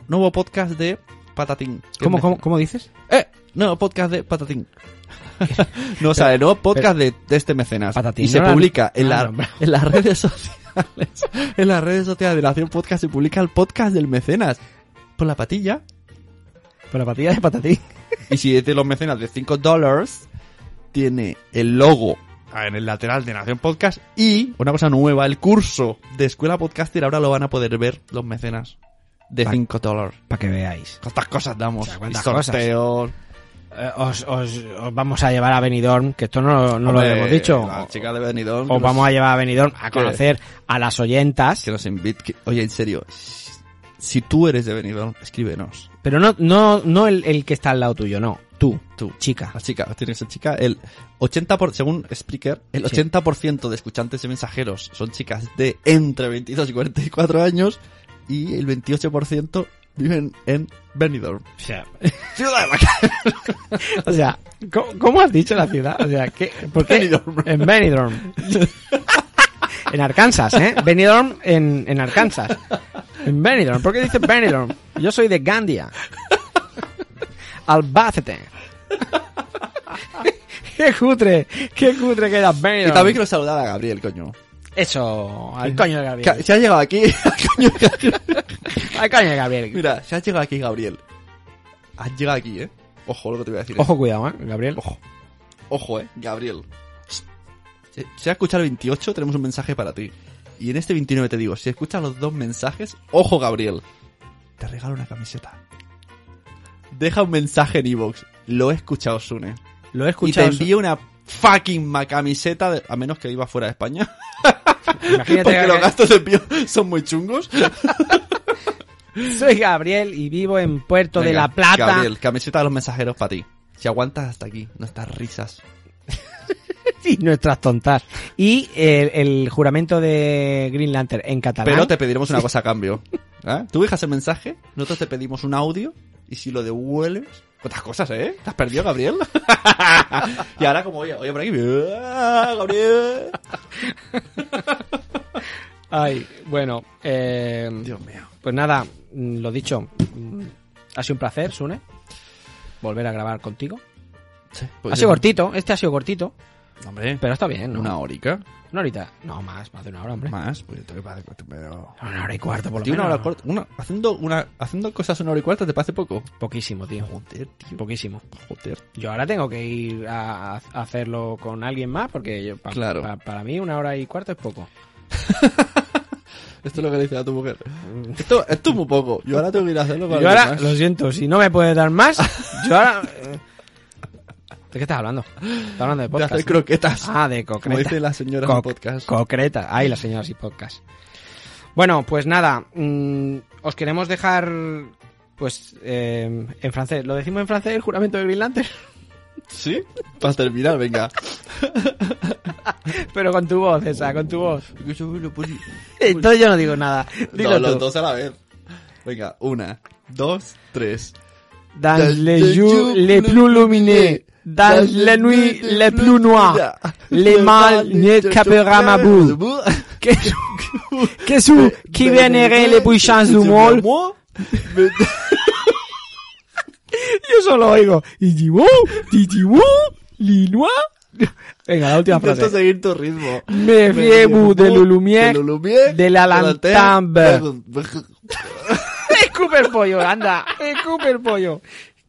Nuevo podcast de Patatín. ¿Cómo, cómo, cómo dices? ¡Eh! Nuevo podcast de Patatín. no, o sea, el nuevo podcast de, de este mecenas. Patatín, y se no la- publica en, no la la- en las redes sociales. en las redes sociales de Nación Podcast se publica el podcast del mecenas. Por la patilla. Por la patilla de patatín. Y si es de los mecenas de 5 dólares, tiene el logo en el lateral de Nación Podcast y una cosa nueva, el curso de Escuela Podcaster ahora lo van a poder ver los mecenas de Pa- 5 dólares. Para que veáis. ¿Cuántas cosas damos? O sea, cuántas Y sorteos. Eh, os, os- os vamos a llevar a Benidorm, que esto no, no lo hemos dicho. La chica de Benidorm. Os vamos nos- a llevar a Benidorm a ¿Qué? conocer a las oyentas. Que nos invite. que- Oye, en serio. si- tú eres de Benidorm, escríbenos. Pero no, no, no el, el que está al lado tuyo, no. Tú, Tú. chica. La chica, tiene que ser chica. El 80%, por, según Spreaker, el Sí. 80% de escuchantes y mensajeros son chicas de entre 22 y 44 años y el 28% viven en Benidorm. O sea, Ciudad de Maca- o sea, ¿cómo, cómo has dicho la ciudad? O sea, ¿qué, ¿por qué? Benidorm. En Benidorm. en Arkansas, ¿eh? Benidorm en, en Arkansas. En Benidorm. ¿Por qué dice Benidorm? Yo soy de Gandia. Albacete. ¡Qué cutre! ¡Qué cutre queda Y también quiero saludar a Gabriel, coño. Eso, al coño de Gabriel. Se ha llegado aquí. coño, Gabriel. Al coño de Gabriel. Mira, se ha llegado aquí, Gabriel. Has llegado aquí, eh. Ojo lo que te voy a decir. eh. Ojo, cuidado, ¿eh, Gabriel. Ojo. Ojo, eh. Gabriel. Si, has escuchado el 28, tenemos un mensaje para ti. Y en este 29 te digo, si escuchas los dos mensajes, ojo, Gabriel. Te regalo una camiseta. Deja un mensaje en iVoox. Lo he escuchado, Sune. Lo he Y te escuchado. envío una fucking camiseta, de- a menos que iba fuera de España. Imagínate Porque que- los gastos de envío son muy chungos. Soy Gabriel y vivo en Puerto de la Plata. Gabriel, camiseta de los mensajeros para ti. Si aguantas hasta aquí, nuestras risas. y nuestras tontas. Y el, el juramento de Green Lantern en catalán. Pero te pediremos una cosa a cambio. ¿Eh? Tú dejas el mensaje, nosotros te pedimos un audio y si lo devuelves... ¿Cuántas cosas, eh? ¿Te has perdido, Gabriel? y ahora como oye, oye por aquí... ¡ah, Gabriel! Ay, bueno, eh, Dios mío. pues nada, mm, lo dicho, mm, ha sido un placer, Sune, volver a grabar contigo. Sí, Ha sido cortito, este ha sido cortito, Hombre, pero está bien, ¿no? una horica. Una horita, no más, más de una hora, hombre. Más, pues te parece... Pero... Una hora y cuarto, por lo Tío, una menos. hora corta. Una, haciendo, una, haciendo cosas una hora y cuarto, ¿te parece poco? Poquísimo, tío. Joder, tío. Poquísimo. Joder. Yo ahora tengo que ir a, a hacerlo con alguien más porque yo, pa- Claro. pa- para mí una hora y cuarto es poco. Esto es lo que le dice a tu mujer. Esto, esto es muy poco. Yo ahora tengo que ir a hacerlo con Yo alguien ahora, más. lo siento, si no me puedes dar más, yo ahora... eh, ¿De qué estás hablando? Estás hablando de de podcast. hacer ¿no? croquetas. Ah, de como concreta. dicen las señoras Co- en podcast. Concreta. Ay, las señoras y podcast. Bueno, pues nada, mm, os queremos dejar, pues, eh, en francés. ¿Lo decimos en francés el juramento de Green Lantern? ¿Sí? Para terminar, venga. Pero con tu voz, esa, con tu voz. Entonces Entonces yo no digo nada. Dilo no, los dos a la vez. Venga, una, dos, tres. Dans les les jours les plus plus lumineux, dans les nuits les plus noires, les mal n'échappera ma boule. Que, que sous qui vénérait les puissances du monde, yo solo oigo. Y digo, linois. Venga, la última Intento frase. seguir tu ritmo. Me fiez-vous de la lumière, De la lumière, de la lanterne. lampe. Escupe el pollo, anda, escupe el pollo.